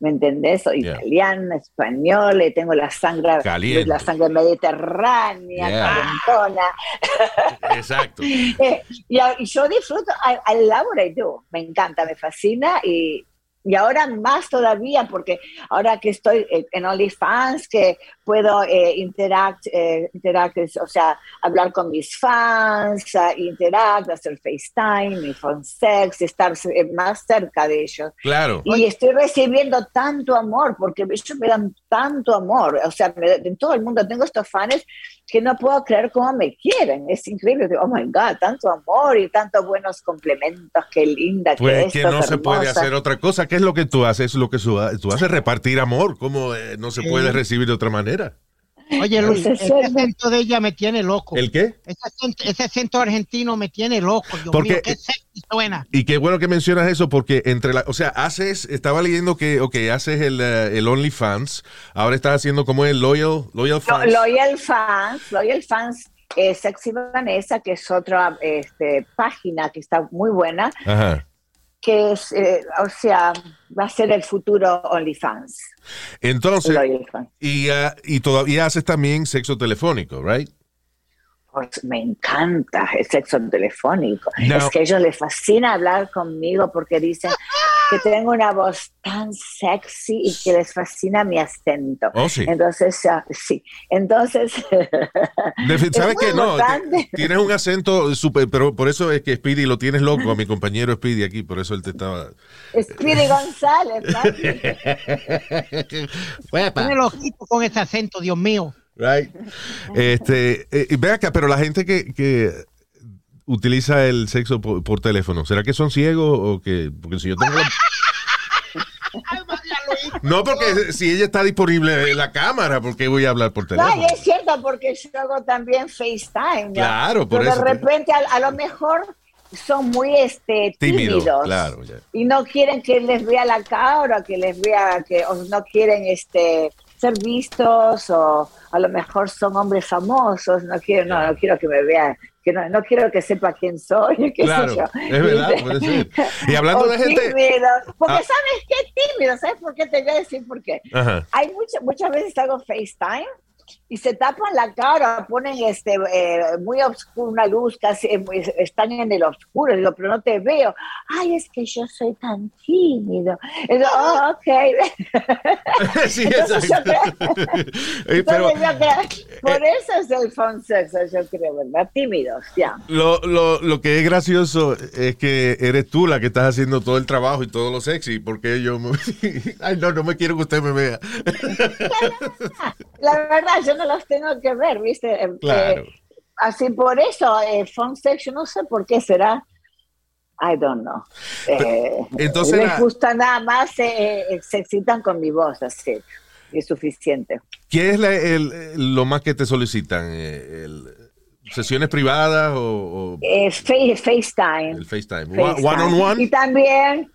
¿me entendés? Soy Yeah. italiana, española, y tengo la sangre, Caliente. la sangre mediterránea, Yeah. calentona. [laughs] Exacto. [laughs] Eh, y, y yo disfruto, I, I love what I do, me encanta, me fascina y, y ahora más todavía porque ahora que estoy eh, en OnlyFans, que puedo eh, interact, eh, interact, o sea, hablar con mis fans, uh, interact, hacer FaceTime, y phone sex, estar eh, más cerca de ellos. Claro. Y estoy recibiendo tanto amor, porque ellos me dan tanto amor. O sea, me- en todo el mundo tengo estos fans que no puedo creer cómo me quieren. Es increíble. Oh my God, tanto amor y tantos buenos complementos. Qué linda Pues que no se puede hacer otra cosa. ¿Qué es lo que tú haces? Lo que tú haces repartir amor. ¿Cómo eh, no se puede recibir de otra manera? Oye, Luis, Ese acento de ella me tiene loco. ¿El qué? Ese acento, ese acento argentino me tiene loco. Dios Porque- mío, qué sexy suena. Y qué bueno que mencionas eso porque entre la, o sea, haces, estaba leyendo que, ok, haces el, eh, el OnlyFans, ahora estás haciendo como el Loyal, Loyal Lo- Fans. Loyal Fans, Loyal Fans, eh, Sexy Vanessa, que es otra este, página que está muy buena, Ajá. Que es, eh, o sea, va a ser el futuro OnlyFans. Entonces, y, ah, y todavía haces también sexo telefónico, right? Pues me encanta el sexo telefónico. No. Es que a ellos les fascina hablar conmigo porque dicen que tengo una voz tan sexy y que les fascina mi acento. Oh, sí. Entonces, ah, sí. Entonces, [laughs] Defi- ¿Sabes qué? No, tienes un acento súper, pero por eso es que Speedy lo tienes loco, a mi compañero Speedy aquí, por eso él te estaba... Speedy González, papi. [laughs] Tiene loquito con ese acento, Dios mío. Right. Este, eh, ve acá, pero la gente que, que utiliza el sexo por, por teléfono, ¿será que son ciegos o que porque si yo tengo No, porque si ella está disponible en la cámara, ¿por qué voy a hablar por No, teléfono? y es cierto porque yo hago también FaceTime. ¿no? Claro, por Pero eso. De repente, a, a lo mejor son muy este, Tímido, tímidos. claro, ya. Y no quieren que les vea la cara, que les vea, que o no quieren este ser vistos, o a lo mejor son hombres famosos, no quiero, no, no quiero que me vean, que no, no quiero que sepa quién soy, [laughs] qué sé yo. es verdad, puede ser. Y hablando O de gente- tímidos, porque Ah. sabes qué tímido, ¿sabes por qué te voy a decir por qué? Ajá. Hay muchas muchas veces hago FaceTime y se tapan la cara, ponen este eh, muy oscuro, una luz casi, eh, están en el oscuro, digo, pero no te veo. Ay, es que yo soy tan tímido. Digo, oh, ok. [laughs] sí, Entonces yo exacto. creo- [laughs] Eh, pero Entonces yo creo- por eso es el sexo, yo creo, ¿verdad? Tímidos, ya. lo, lo, lo que es gracioso es que eres tú la que estás haciendo todo el trabajo y todo lo sexy, porque yo me... [laughs] Ay, no, no me quiero que usted me vea. La verdad, yo no los tengo que ver, ¿viste? Eh, Claro. eh, así por eso, eh, phone sex, yo no sé por qué será. I don't know. Eh, entonces les la- gusta nada más, eh, eh, se excitan con mi voz, así. Es suficiente. ¿Qué es la- el- lo más que te solicitan? Eh, el- ¿Sesiones privadas o, o Eh, face, FaceTime. el FaceTime? FaceTime. One, one on one? Y también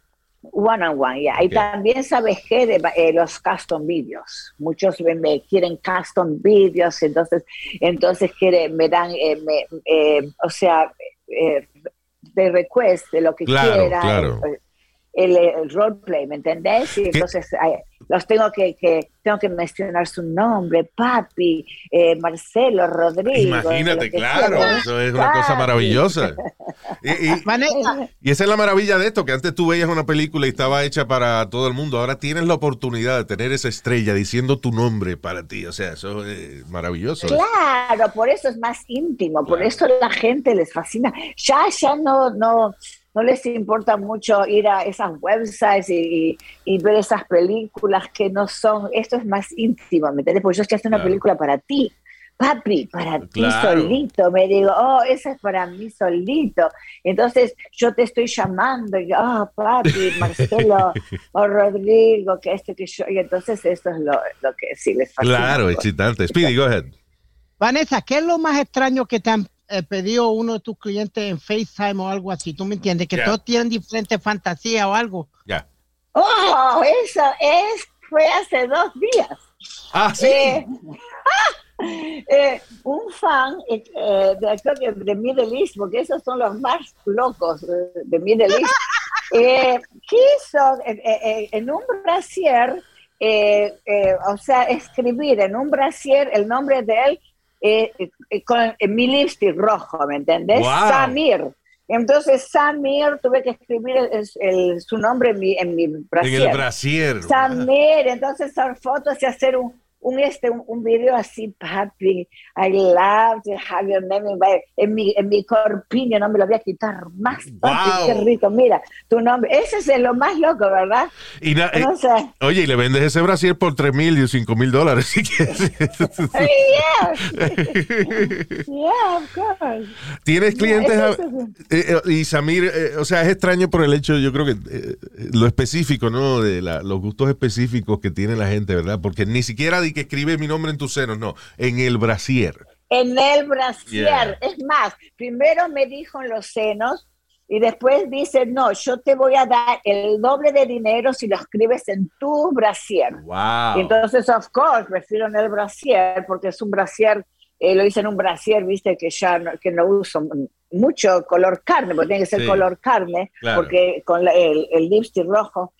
one on one, ya. Y también, ¿sabes qué? De, eh, los custom videos. Muchos me, me quieren custom videos, entonces, entonces quieren, me dan, eh, me- eh, o sea, eh, de request, de lo que Claro, quieran. claro. El, el, el roleplay, ¿me entendés? Y entonces eh, los tengo que, que, tengo que mencionar su nombre, papi, eh, Marcelo, Rodrigo. Imagínate, claro, sea. eso es una cosa maravillosa. Y, y- [laughs] y esa es la maravilla de esto, que antes tú veías una película y estaba hecha para todo el mundo, ahora tienes la oportunidad de tener esa estrella diciendo tu nombre para ti, o sea, eso es maravilloso. Claro, por eso es más íntimo, por eso la gente les fascina. Ya, ya no, no, no les importa mucho ir a esas websites y, y- y ver esas películas que no son, esto es más íntimo, ¿me entiendes? Porque yo estoy haciendo una película para ti. Papi, para ti solito, me digo, oh, esa es para mí solito. Entonces yo te estoy llamando, y yo, oh, papi, [laughs] Marcelo o Rodrigo, que este que yo, y entonces eso es lo, lo que sí les fascina. Claro, excitante. Speedy, go ahead. Vanessa, ¿qué es lo más extraño que te han eh, pedido uno de tus clientes en FaceTime o algo así? ¿Tú me entiendes? Que Ya. todos tienen diferentes fantasías o algo. Ya. Oh, eso es, fue hace dos días. Ah, sí. Eh, [laughs] Eh, un fan eh, eh, de, creo que de Middle East, porque esos son los más locos eh, de Middle East, [laughs] eh, quiso eh, eh, en un brasier, eh, eh, o sea, escribir en un brasier el nombre de él eh, eh, con eh, mi lipstick rojo, ¿me entendés? Wow. Samir. Entonces, Samir, tuve que escribir el- el- su nombre en mi, en mi En brasier. el brasier. Samir, entonces hacer fotos y hacer un, un, este, un, un video así, papi, I love to have your name in, my- en mi, en mi corpiño, no me lo voy a quitar más, papi, Wow. qué rico, mira, tu nombre, ese es lo más loco, ¿verdad? Y na- eh, sé. oye, y le vendes ese brasier por 3 mil y 5 mil dólares. si quieres. [laughs] Yes. [laughs] yeah, of course. ¿Tienes clientes? así. eh, eh, y Samir, eh, o sea, es extraño por el hecho, yo creo que eh, lo específico, ¿no? De la- los gustos específicos que tiene la gente, ¿verdad? Porque ni siquiera que escribe mi nombre en tus senos, no, en el brasier. En el brasier. Yeah. Es más, primero me dijo en los senos y después dice, no, yo te voy a dar el doble de dinero si lo escribes en tu brasier. Wow. Entonces, of course, prefiero en el brasier porque es un brasier, eh, lo hice en un brasier, viste, que ya no, que no uso mucho color carne, porque tiene que ser Sí. color carne, Claro. porque con la- el, el lipstick rojo.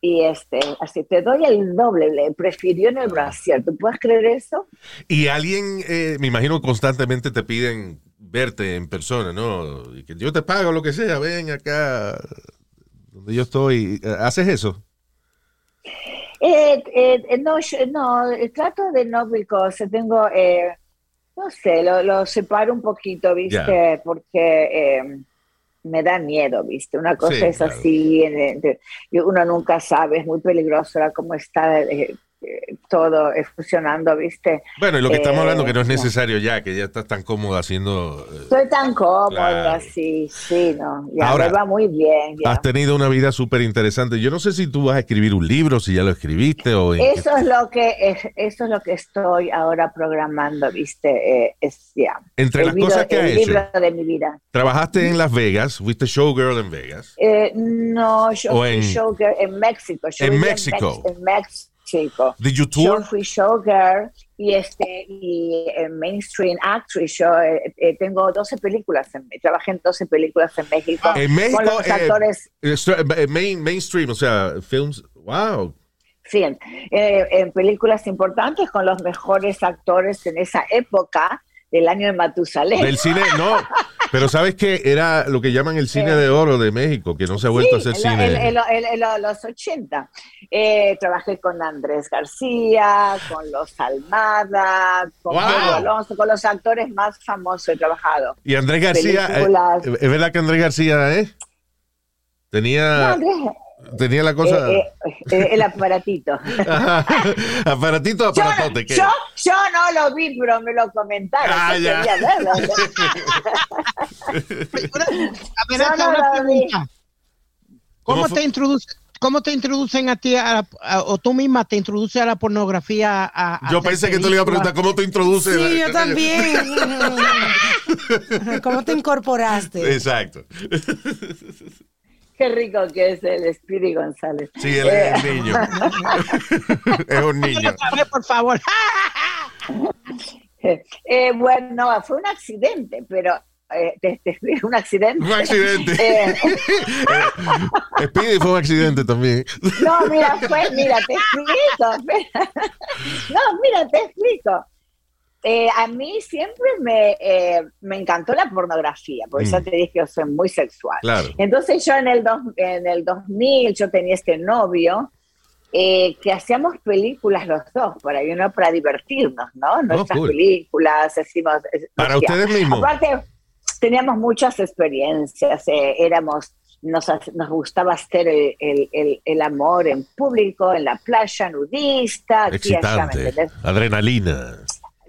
Y este, así te doy el doble, le prefirió en el brasier. ¿Tú puedes creer eso? Y alguien, eh, me imagino, constantemente te piden verte en persona, ¿no? Y que yo te pago lo que sea, ven acá donde yo estoy. ¿Haces eso? Eh, eh, eh, no, yo- no, trato de no, because tengo, no sé, lo, lo separo un poquito, ¿viste? Porque me da miedo, ¿viste? Una cosa Sí, es claro. así, uno nunca sabe, es muy peligroso ahora cómo está eh, todo eh, funcionando, ¿viste? Bueno, y lo que estamos Eh, hablando que no es ya. necesario ya, que ya estás tan cómodo haciendo... eh, Estoy tan cómoda, Claro. sí, sí, no, ya Ahora, me va muy bien. ya. Has tenido una vida súper interesante. Yo no sé si tú vas a escribir un libro, si ya lo escribiste o... qué- Eso es lo que es- eso es lo que estoy ahora programando, viste, Eh, es ya. Entre el las video- cosas que has hecho. libro de mi vida. Trabajaste en Las Vegas, fuiste showgirl en Vegas. Eh, no, yo fui en- showgirl en México. Yo En México. En México. Did you Yo tour? fui showgirl y este y eh, mainstream actress. Yo eh, eh, tengo 12 películas, en, trabajé en 12 películas en México. En México, con los eh, actores, main, mainstream, o sea, films. Wow. sí, en películas importantes con los mejores actores en esa época del año de Matusalén. Del cine, no. [laughs] Pero sabes que era lo que llaman el cine Eh. de oro de México, que no se ha vuelto Sí, a hacer en, cine. en- en- en- en los 80. Eh, trabajé con Andrés García, con los Almada, con Wow. Alonso, con los actores más famosos he trabajado. y Andrés García, eh, películas. ¿es verdad que Andrés García, eh? No, Tenía, Andrés, tenía la cosa. eh, eh, eh, el aparatito. [laughs] Aparatito, Yo, no- aparatote. ¿qué? yo, yo no lo vi, pero me lo comentaron. Ah, ya. [laughs] Una- una pregunta. ¿Cómo te introduce, cómo te introducen a ti a la- a- o tú misma te introduces a la pornografía? A, a Yo pensé que tú le ibas a preguntar cómo te introduces. Sí, yo [laughs] también. ¿Cómo te incorporaste? Exacto. Qué rico que es el Speedy González. Sí, él Eh, [laughs] es un niño. es un niño. Por favor. eh, bueno, no, fue un accidente, pero eh, te, te un accidente. Un accidente. [laughs] Eh, [laughs] Speedy fue un accidente también. no, mira, fue, mira, te explico. espera. No, mira, te explico. Eh, a mí siempre me, eh, me encantó la pornografía, porque Mm. ya te dije que yo soy muy sexual. Claro. Entonces yo en el, dos, en el 2000 yo tenía este novio eh, que hacíamos películas los dos, para, y uno para divertirnos, ¿no? Nuestras Oh, cool. películas, decimos... eh, Para ustedes mismos. Aparte, teníamos muchas experiencias, eh, éramos... Nos, nos gustaba hacer el, el- el- el amor en público, en la playa nudista, aquí allá. Adrenalina.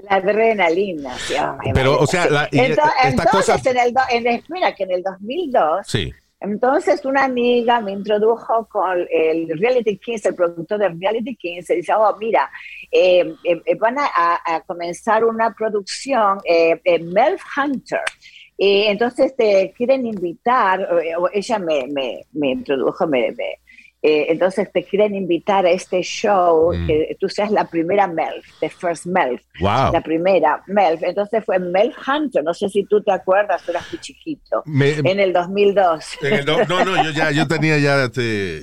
La adrenalina, sí, Pero, o sea, la- y entonces, en el, en el- mira que en el 2002 Sí. entonces una amiga me introdujo con el Reality Kings, el productor de Reality Kings, y dice, oh, mira, eh, eh, eh, van a, comenzar una producción, eh, Melf Hunter. Y entonces te quieren invitar, ella me, me, me introdujo, me, me- Eh, entonces te quieren invitar a este show, Mm. que tú seas la primera Melf, the first Melf. Wow. La primera Melf. Entonces fue Melf Hunter, no sé si tú te acuerdas, eras muy chiquito, Me- en el 2002. En el do- no, no, yo ya, yo tenía ya, este,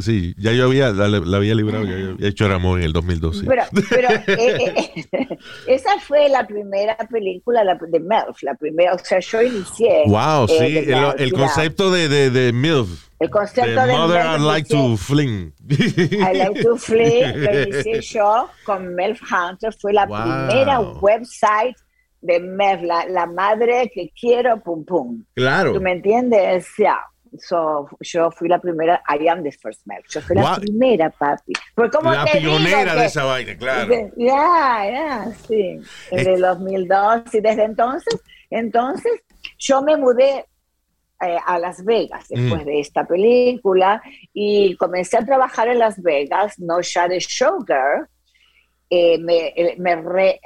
sí, ya yo había, la, la había librado, ya había hecho Ramón en el 2012. Pero, pero eh, eh, [laughs] esa fue la primera película la- de Melf, la primera, o sea, yo inicié. Wow, sí, el, ya. concepto de, de, de MILF. El concepto de de Mother MILF I like to fling. I like to flee, lo inicié yo con Melf Hunter, fue la Wow. primera website de Melf, la, la madre que quiero, pum pum. Claro. ¿Tú me entiendes? Ya. So, yo fui la primera, I am the first Melf. Yo fui la Wow. primera, papi. ¿cómo La te pionera que- de esa vaina, claro. Ya, ya, sí. En el 2002 y desde entonces, entonces yo me mudé eh, a Las Vegas después Mm. de esta película y comencé a trabajar en Las Vegas, no ya de showgirl, eh, me, eh, me re-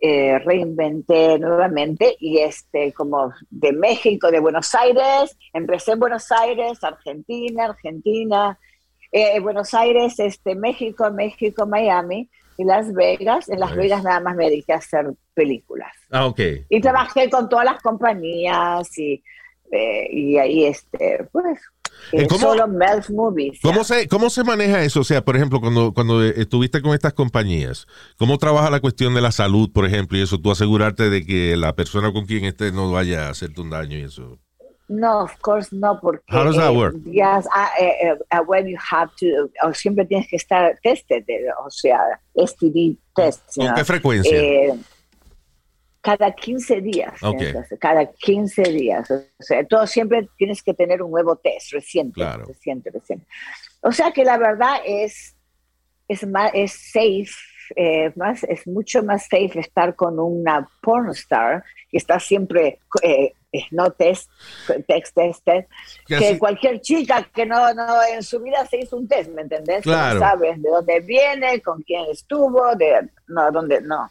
eh, reinventé nuevamente y este como de México, de Buenos Aires, empecé en Buenos Aires, Argentina, Argentina, Buenos Aires, este, México, México, Miami y Las Vegas. En Las. Vegas nada más me dediqué a hacer películas. Ah, ok. Y trabajé con todas las compañías y, eh, y ahí, este, pues, Eh, ¿cómo- solo Melf Movies. ¿Cómo se, ¿Cómo se maneja eso? O sea, por ejemplo, cuando, cuando estuviste con estas compañías, ¿cómo trabaja la cuestión de la salud, por ejemplo, y eso? Tú asegurarte de que la persona con quien estés no vaya a hacerte un daño y eso. No, of course no, porque How does that eh, work? yes, ah, eh, eh, when you have to, o siempre tienes que estar tested, eh, o sea, STD test. ¿Con qué frecuencia? Eh, cada 15 días. Ok. tienes que hacer, cada 15 días. O sea, todo siempre tienes que tener un nuevo test reciente. Claro. Reciente, reciente. O sea que la verdad es, es, más, es safe, eh, más, es mucho más safe estar con una pornstar que está siempre eh, no test, test, test, test, Que así- cualquier chica que no, no en su vida se hizo un test, ¿me entendés? Que no Claro. sabes de dónde viene, con quién estuvo, de no, dónde no.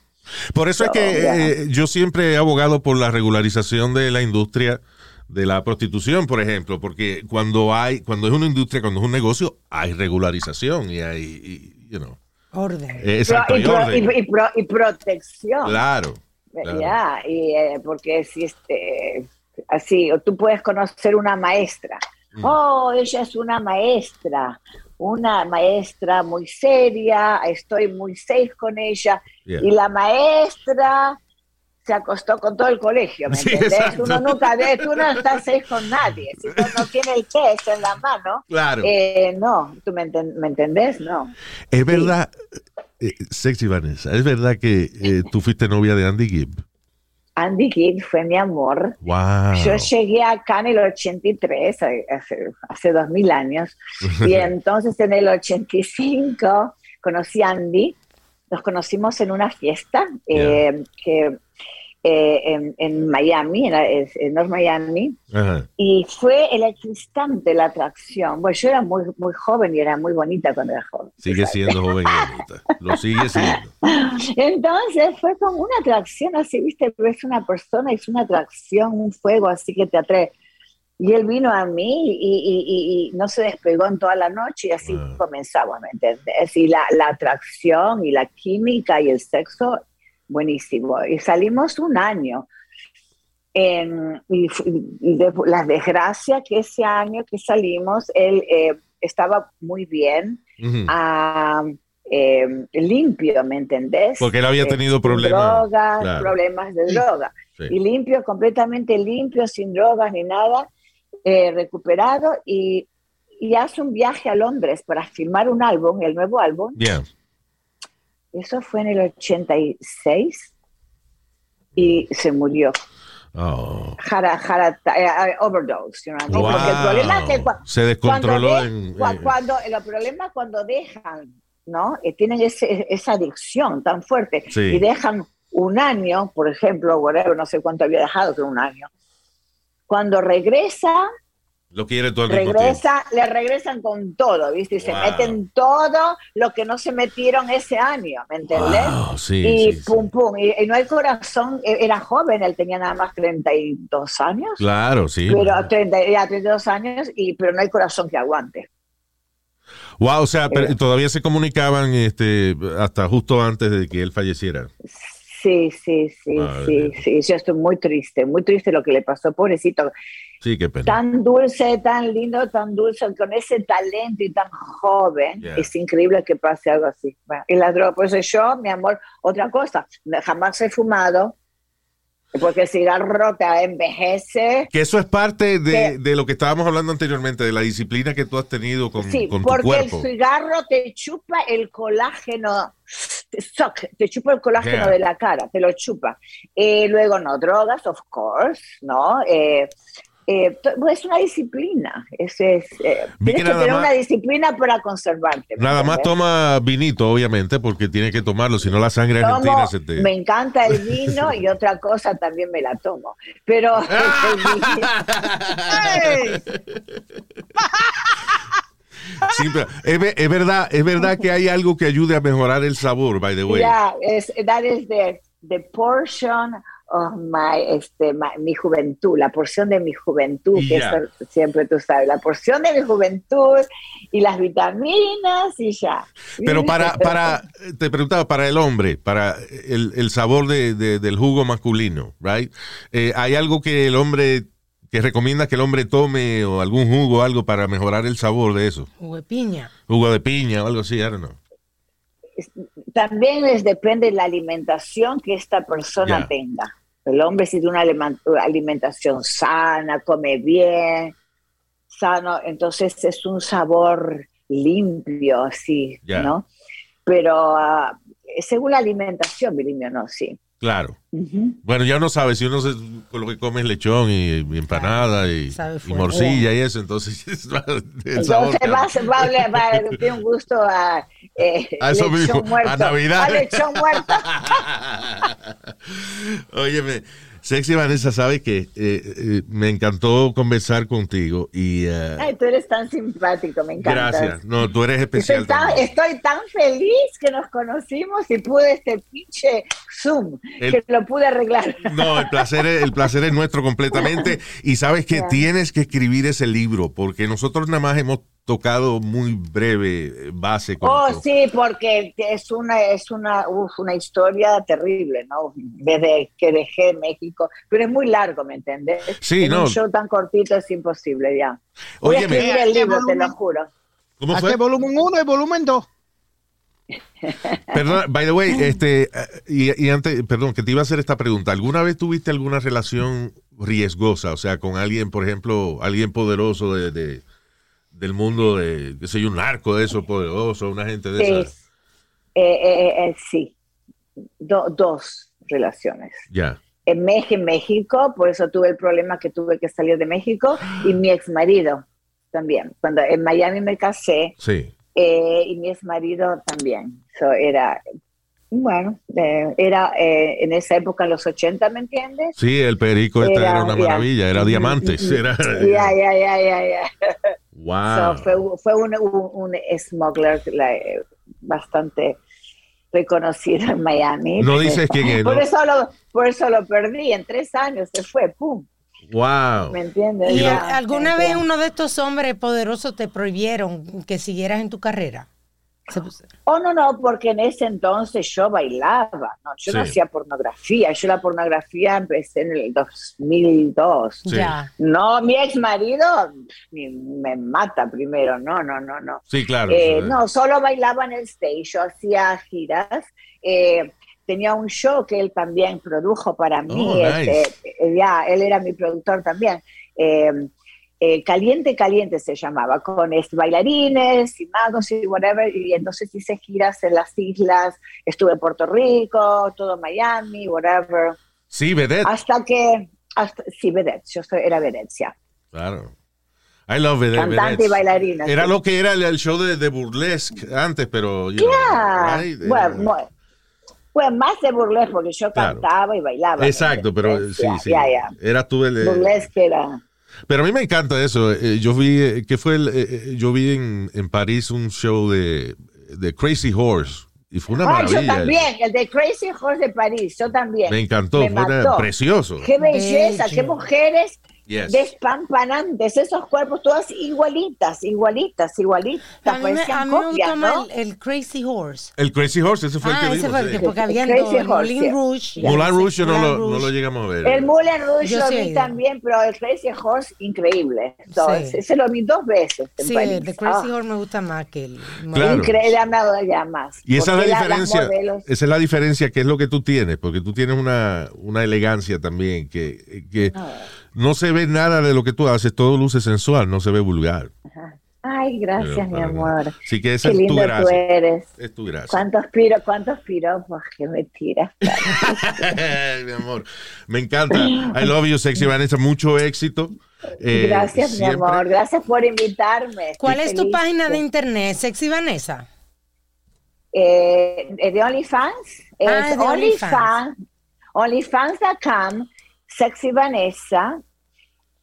Por eso es que So, yeah. eh, yo siempre he abogado por la regularización de la industria de la prostitución, por ejemplo, porque cuando hay, cuando es una industria, cuando es un negocio, hay regularización y hay, y, you know, Orden. eh, exacto, y, hay pro- orden. y- y pro- y protección. Claro. claro. Ya, y eh, porque si este, así, o tú puedes conocer una maestra. Mm. Oh, ella es una maestra, una maestra muy seria, estoy muy safe con ella. Yeah. Y la maestra se acostó con todo el colegio, ¿me [laughs] Sí, exacto. Uno nunca ve, tú no estás safe con nadie. Si uno no tiene el test en la mano, Claro. eh, no, ¿tú me, enten- me entendés? No. Es verdad, eh, sexy Vanessa, es verdad que eh, tú fuiste novia de Andy Gibb. Andy Gibb fue mi amor. Wow. Yo llegué acá en el 83, hace, hace dos mil años, y [laughs] entonces en el 85 conocí a Andy, nos conocimos en una fiesta que, eh, en, en Miami, en, en North Miami, Ajá. y fue electrizante la atracción. Bueno, yo era muy, muy joven y era muy bonita cuando era joven. Sigue siendo joven y bonita. Lo sigue [laughs] siendo. Entonces fue como una atracción así, viste, ves una persona es una atracción, un fuego así que te atrae. Y él vino a mí y, y- y- y no se despegó en toda la noche y así Ah. comenzamos, ¿me entendés? Y la, la atracción y la química y el sexo, buenísimo. Y salimos un año. En- y, fu- y de- la desgracia que ese año que salimos, él eh, estaba muy bien, Ujú. ah, eh, limpio, ¿me entendés? Porque él había Eh, tenido problemas, drogas, claro. problemas de droga. Sí. Y limpio, completamente limpio, sin drogas ni nada, eh, recuperado y, y hace un viaje a Londres para filmar un álbum, el nuevo álbum. Yeah. Eso fue en el 86 y se murió. Oh. Jara, jara, eh, overdose. you know, Porque el problema es que Se descontroló cuando, de- en- en- cuando el problema es cuando dejan, ¿no? Eh, tienen ese- esa adicción tan fuerte Sí. y dejan un año, por ejemplo, whatever, no sé cuánto había dejado, pero un año. Cuando regresa, Lo quiere todo al mismo tiempo. regresa, le regresan con todo, ¿viste? Y se meten todo lo que no se metieron ese año, ¿me entendés? Wow, sí, y sí, pum, pum, y, y no hay corazón, e- era joven, él tenía nada más 32 años, Claro, sí. pero 30, ya 32 años, y, pero no hay corazón que aguante. Wow, o sea, pero todavía se comunicaban este, hasta justo antes de que él falleciera. Sí, sí, sí, Madre sí, mía. sí. Yo estoy muy triste, muy triste lo que le pasó, pobrecito. Sí, qué pena. Tan dulce, tan lindo, tan dulce, con ese talento y tan joven. Yeah. Es increíble que pase algo así. Bueno, y la droga, por eso yo, mi amor, otra cosa, jamás he fumado, porque el cigarro te envejece. Que eso es parte de, Que- de lo que estábamos hablando anteriormente, de la disciplina que tú has tenido con, Sí, con tu porque el cuerpo. cigarro te chupa el colágeno, suck, te chupa el colágeno Yeah. de la cara, te lo chupa. Eh, luego, no, drogas, of course, ¿no? Eh, eh, to- es una disciplina. Es, es, eh, tienes que tener más- una disciplina para conservarte. ¿me Nada más toma vinito, obviamente, porque tiene que tomarlo, si no la sangre Tomo- argentina se te... Me encanta el vino y [laughs] otra cosa también me la tomo. Pero [laughs] [laughs] Sí, pero es, es verdad, es verdad que hay algo que ayude a mejorar el sabor, by the way. Yeah, es, that is the, the portion of my, este, my- mi juventud, la porción de mi juventud, que eso siempre tú sabes, la porción de mi juventud y las vitaminas y ya. Pero para, para, te preguntaba, para el hombre, para el, el sabor de, de- del jugo masculino, right? Eh, ¿Hay algo que el hombre, que recomienda que el hombre tome o algún jugo o algo para mejorar el sabor de eso? Jugo de piña. Jugo de piña o algo así, I don't know. También les depende la alimentación que esta persona Ya. tenga. El hombre si tiene una alimentación sana, come bien, sano, entonces es un sabor limpio, así, Ya. ¿no? Pero ah, según la alimentación, Bilimio, no, sí. Claro. Bueno, ya uno sabe, si uno se, con lo que come es lechón y, y empanada y, morcilla y eso, entonces [laughs] el sabor Entonces va a tener un gusto a, eh, A eso lechón mismo, muerto, a Navidad. A lechón muerto. [laughs] Óyeme, Sexy Vanessa, sabe que eh, eh, me encantó conversar contigo y eh, Ay, tú eres tan simpático, me encanta. gracias. No, tú eres Estoy especial. tan, estoy tan feliz que nos conocimos y pude este pinche Zoom, El- que lo pude arreglar. No, el placer, es, el placer es nuestro completamente. Y sabes que tienes que escribir ese libro, porque nosotros nada más hemos tocado muy breve eh, base con Oh, sí, porque es una, es una, uf, una historia terrible, ¿no? Desde que dejé México, pero es muy largo, ¿me entiendes? Sí, En no. Un show tan cortito es imposible ya. Voy a escribir el ¿Qué libro, te volumen? lo juro. ¿cómo fue? volumen 1 y volumen 2. [laughs] [laughs] Perdón, by the way, este, y, y antes, perdón, que te iba a hacer esta pregunta. ¿Alguna vez tuviste alguna relación riesgosa? O sea, con alguien, por ejemplo, alguien poderoso de, de- del mundo de, yo, un narco de eso poderoso, una gente de Sí, esas. Eh, eh, eh, sí. Do- dos relaciones. Ya. en México, en México, por eso tuve el problema que tuve que salir de México, y mi ex marido también. Cuando en Miami me casé, Sí. y mi ex marido también. So, era, bueno, eh, era eh, en esa época, en los 80, ¿me entiendes? Sí, el perico este Era- era, una maravilla, era diamantes. Era, [laughs] Ya, ya, ya, ya, ya. wow. So, fue fue un, un, un smuggler eh, bastante reconocido en Miami. No dices quién es, [laughs] Por, eso lo, por eso lo perdí, en tres años se fue, ¡pum! wow. ¿Me entiendes? ¿Y alguna vez uno de estos hombres poderosos te prohibieron que siguieras en tu carrera? Oh, no, no, porque en ese entonces yo bailaba, no, yo no hacía pornografía, yo la pornografía empecé en el 2002. Sí. Ya. No, mi ex marido me mata primero, no, no, no, no. Sí, claro. Eh, no, solo bailaba en el stage, yo hacía giras. eh, tenía un show que él también produjo para mí. Oh, nice. este, eh, ya, él era mi productor también. Eh, eh, Caliente Caliente se llamaba, con bailarines y magos y whatever. Y entonces hice giras en las islas, estuve en Puerto Rico, todo Miami, whatever. Sí, vedette. Hasta que, hasta, sí, vedette, yo soy, era Venecia. Claro. I love vedette. Cantante y bailarina, Era sí. lo que era el, show de, de burlesque antes, pero. you know, Yeah. right? Eh, Bueno, bueno, más de burlesque porque yo Claro. cantaba y bailaba. Exacto, pero eh, sí, sí. ya. Eras tú el. Burlesque era. Pero a mí me encanta eso. Eh, yo vi, eh, ¿qué fue? El, eh, eh, yo vi en, en París un show de, de Crazy Horse y fue una Ah, yo maravilla. también, el de Crazy Horse de París, yo también. Me encantó, Me fue una- precioso. Qué belleza, qué mujeres Yes. despampanantes, esos cuerpos todas igualitas, igualitas, igualitas, A mí, me, parecían a mí me copias, gustó ¿no? el, el Crazy Horse. El Crazy Horse, ese fue el ah, que ese vimos. fue el sí. que, porque dos, el Moulin. Rouge. Moulin Rouge yo no Moulin lo, no lo llegamos a ver. El Moulin Rouge Yo lo vi también, pero el Crazy Horse, increíble. Sí. ese, lo vi dos veces. Sí, el Crazy Ah, Horse me gusta más que el Claro. Increíble, me hago ya más. Y esa es la diferencia. Esa es la diferencia que es lo que tú tienes, porque tú tienes una, una elegancia también que, que Ah. No se ve nada de lo que tú haces, todo luce sensual, no se ve vulgar. Ay, gracias, Pero, mi amor. nada. Así que esa Qué es tu lindo tú gracia. eres. Es tu gracia. ¿Cuántos, piro, cuántos piropos que me tiras? [laughs] mi amor, me encanta. I love you, sexy Vanessa. Mucho éxito. Eh, gracias, siempre. mi amor. Gracias por invitarme. Estoy ¿Cuál es tu feliz página de internet? Sexy Vanessa. Eh, eh, de OnlyFans. Ah, de OnlyFans. OnlyFans.com, Sexy Vanessa.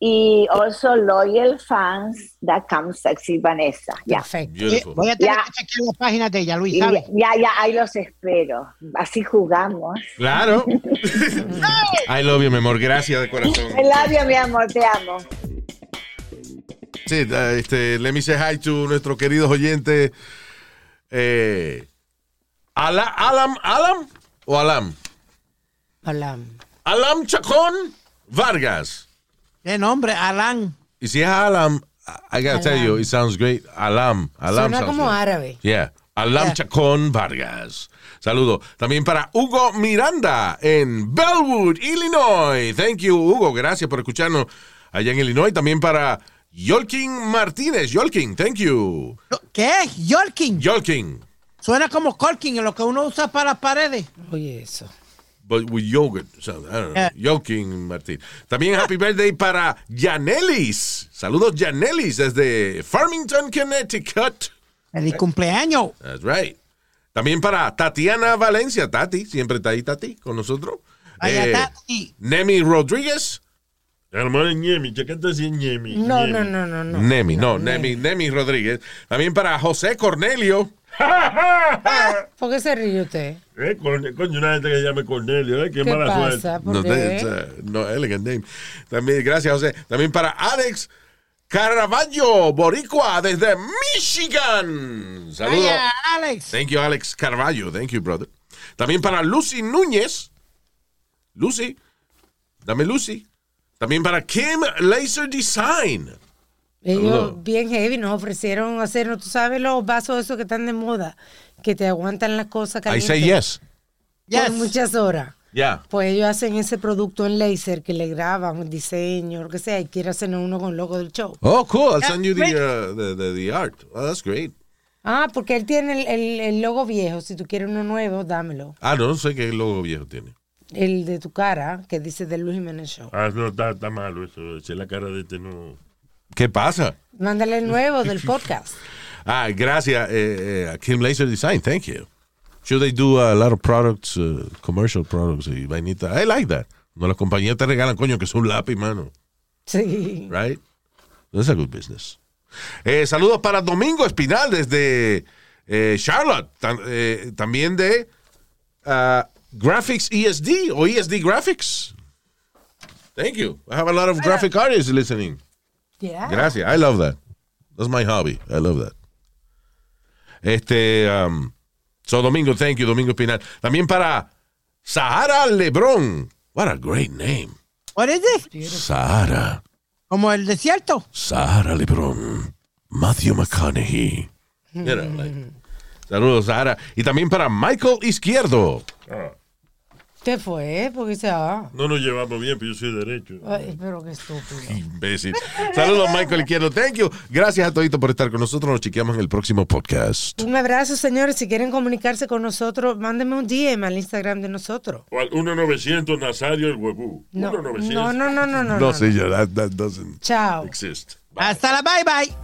Y also loyalfans.com, Sexy Vanessa. Ya. Perfecto. Beautiful. Voy a tener Ya. que chequear la página de ella, Luis, ya, ya, ahí los espero. Así jugamos. Claro. [laughs] I love you, mi amor. Gracias de corazón. El labio, mi amor, te amo. Sí, este, let me say hi to nuestros queridos oyentes. Eh, Ala- Alam, Alam o Alam? Hola. Alam Chacón Vargas. ¿Qué nombre? Alan. Y si es Alam, I gotta tell Alam. you, it sounds great. Alam. Alam Suena como great. árabe. Yeah. Alam Yeah. Chacón Vargas. Saludo. También para Hugo Miranda en Bellwood, Illinois. Thank you, Hugo. Gracias por escucharnos allá en Illinois. También para Yolkin Martínez. Yolkin, thank you. ¿Qué? Yorkin. Yolkin. Suena como Colkin, en lo que uno usa para las paredes. Oye, eso. But with yogurt. So, I don't know. Yeah. Yolkin Martín. También happy birthday para Janelis. Saludos, Janelis, desde Farmington, Connecticut. El cumpleaños. That's right. También para Tatiana Valencia. Tati, siempre está ahí, Tati, con nosotros. Vaya, Eh, Tati. Nemi Rodríguez. Hermano es ñemi, checate si es ñemi. No, no, no, no, no. Nemi, no, Nemi, Nemi Rodríguez. También para José Cornelio. [laughs] ¿Por qué se ríe usted? Eh, coño, una gente que se llame Cornelio, eh, qué, ¿Qué mala pasa? suerte. ¿Por No, qué? it's, uh, no, elegant name. También, gracias, José. También para Alex Caravaggio, Boricua, desde Michigan. Saludos. Alex. Thank you, Alex Carvalho. Thank you, brother. También para Lucy Núñez. Lucy. Dame Lucy. También para Kim Laser Design. Ellos, bien heavy, nos ofrecieron hacernos, tú sabes, los vasos esos que están de moda, que te aguantan las cosas I calientes. say yes. Por Yes. muchas horas. Yeah. Pues ellos hacen ese producto en laser que le graban un diseño, lo que sea, y quiere hacer uno con el logo del show. Oh, cool. I'll Yeah, send you the, uh, the, the, the art. Oh, that's great. Ah, porque él tiene el, el- el logo viejo. Si tú quieres uno nuevo, dámelo. Ah, no, no sé qué logo viejo tiene. El de tu cara, que dice de Luis Jiménez Show. Ah, no, está, está malo eso. Si la cara de este no. ¿Qué pasa? Mándale el nuevo del [laughs] podcast. Ah, gracias, eh, eh, a Kim Laser Design. Thank you. Should they do a lot of products, uh, commercial products y vainita? I like that. No, las compañías te regalan, coño, que es un lápiz, mano. Sí. Right? That's a good business. Eh, saludos para Domingo Espinal desde eh, Charlotte. Tam- eh, también de ah, Graphics ESD o ESD Graphics. Thank you. I have a lot of graphic artists listening. Yeah. Gracias. I love that. That's my hobby. I love that. Este, um, so Domingo, thank you, Domingo Espinal. También para Sahara Lebron. What a great name. What is it? Sahara. Como el desierto. Sahara Lebron. Matthew McConaughey. You know, like, saludos, Sahara. Y también para Michael Izquierdo. Ah, ¿Qué fue? Porque se ah. no nos llevamos bien, pero yo soy derecho. Ay, pero qué estúpido. Imbécil. Saludos, Michael Izquierdo. Thank you. Gracias a todito por estar con nosotros. Nos chequeamos en el próximo podcast. Un abrazo, señores. Si quieren comunicarse con nosotros, mándenme un DM al Instagram de nosotros. O al 1-900 Nazario el huevú. No, 1-900. no, no, no, no, no. No, señor, that, that doesn't Chao. exist. Hasta la bye bye.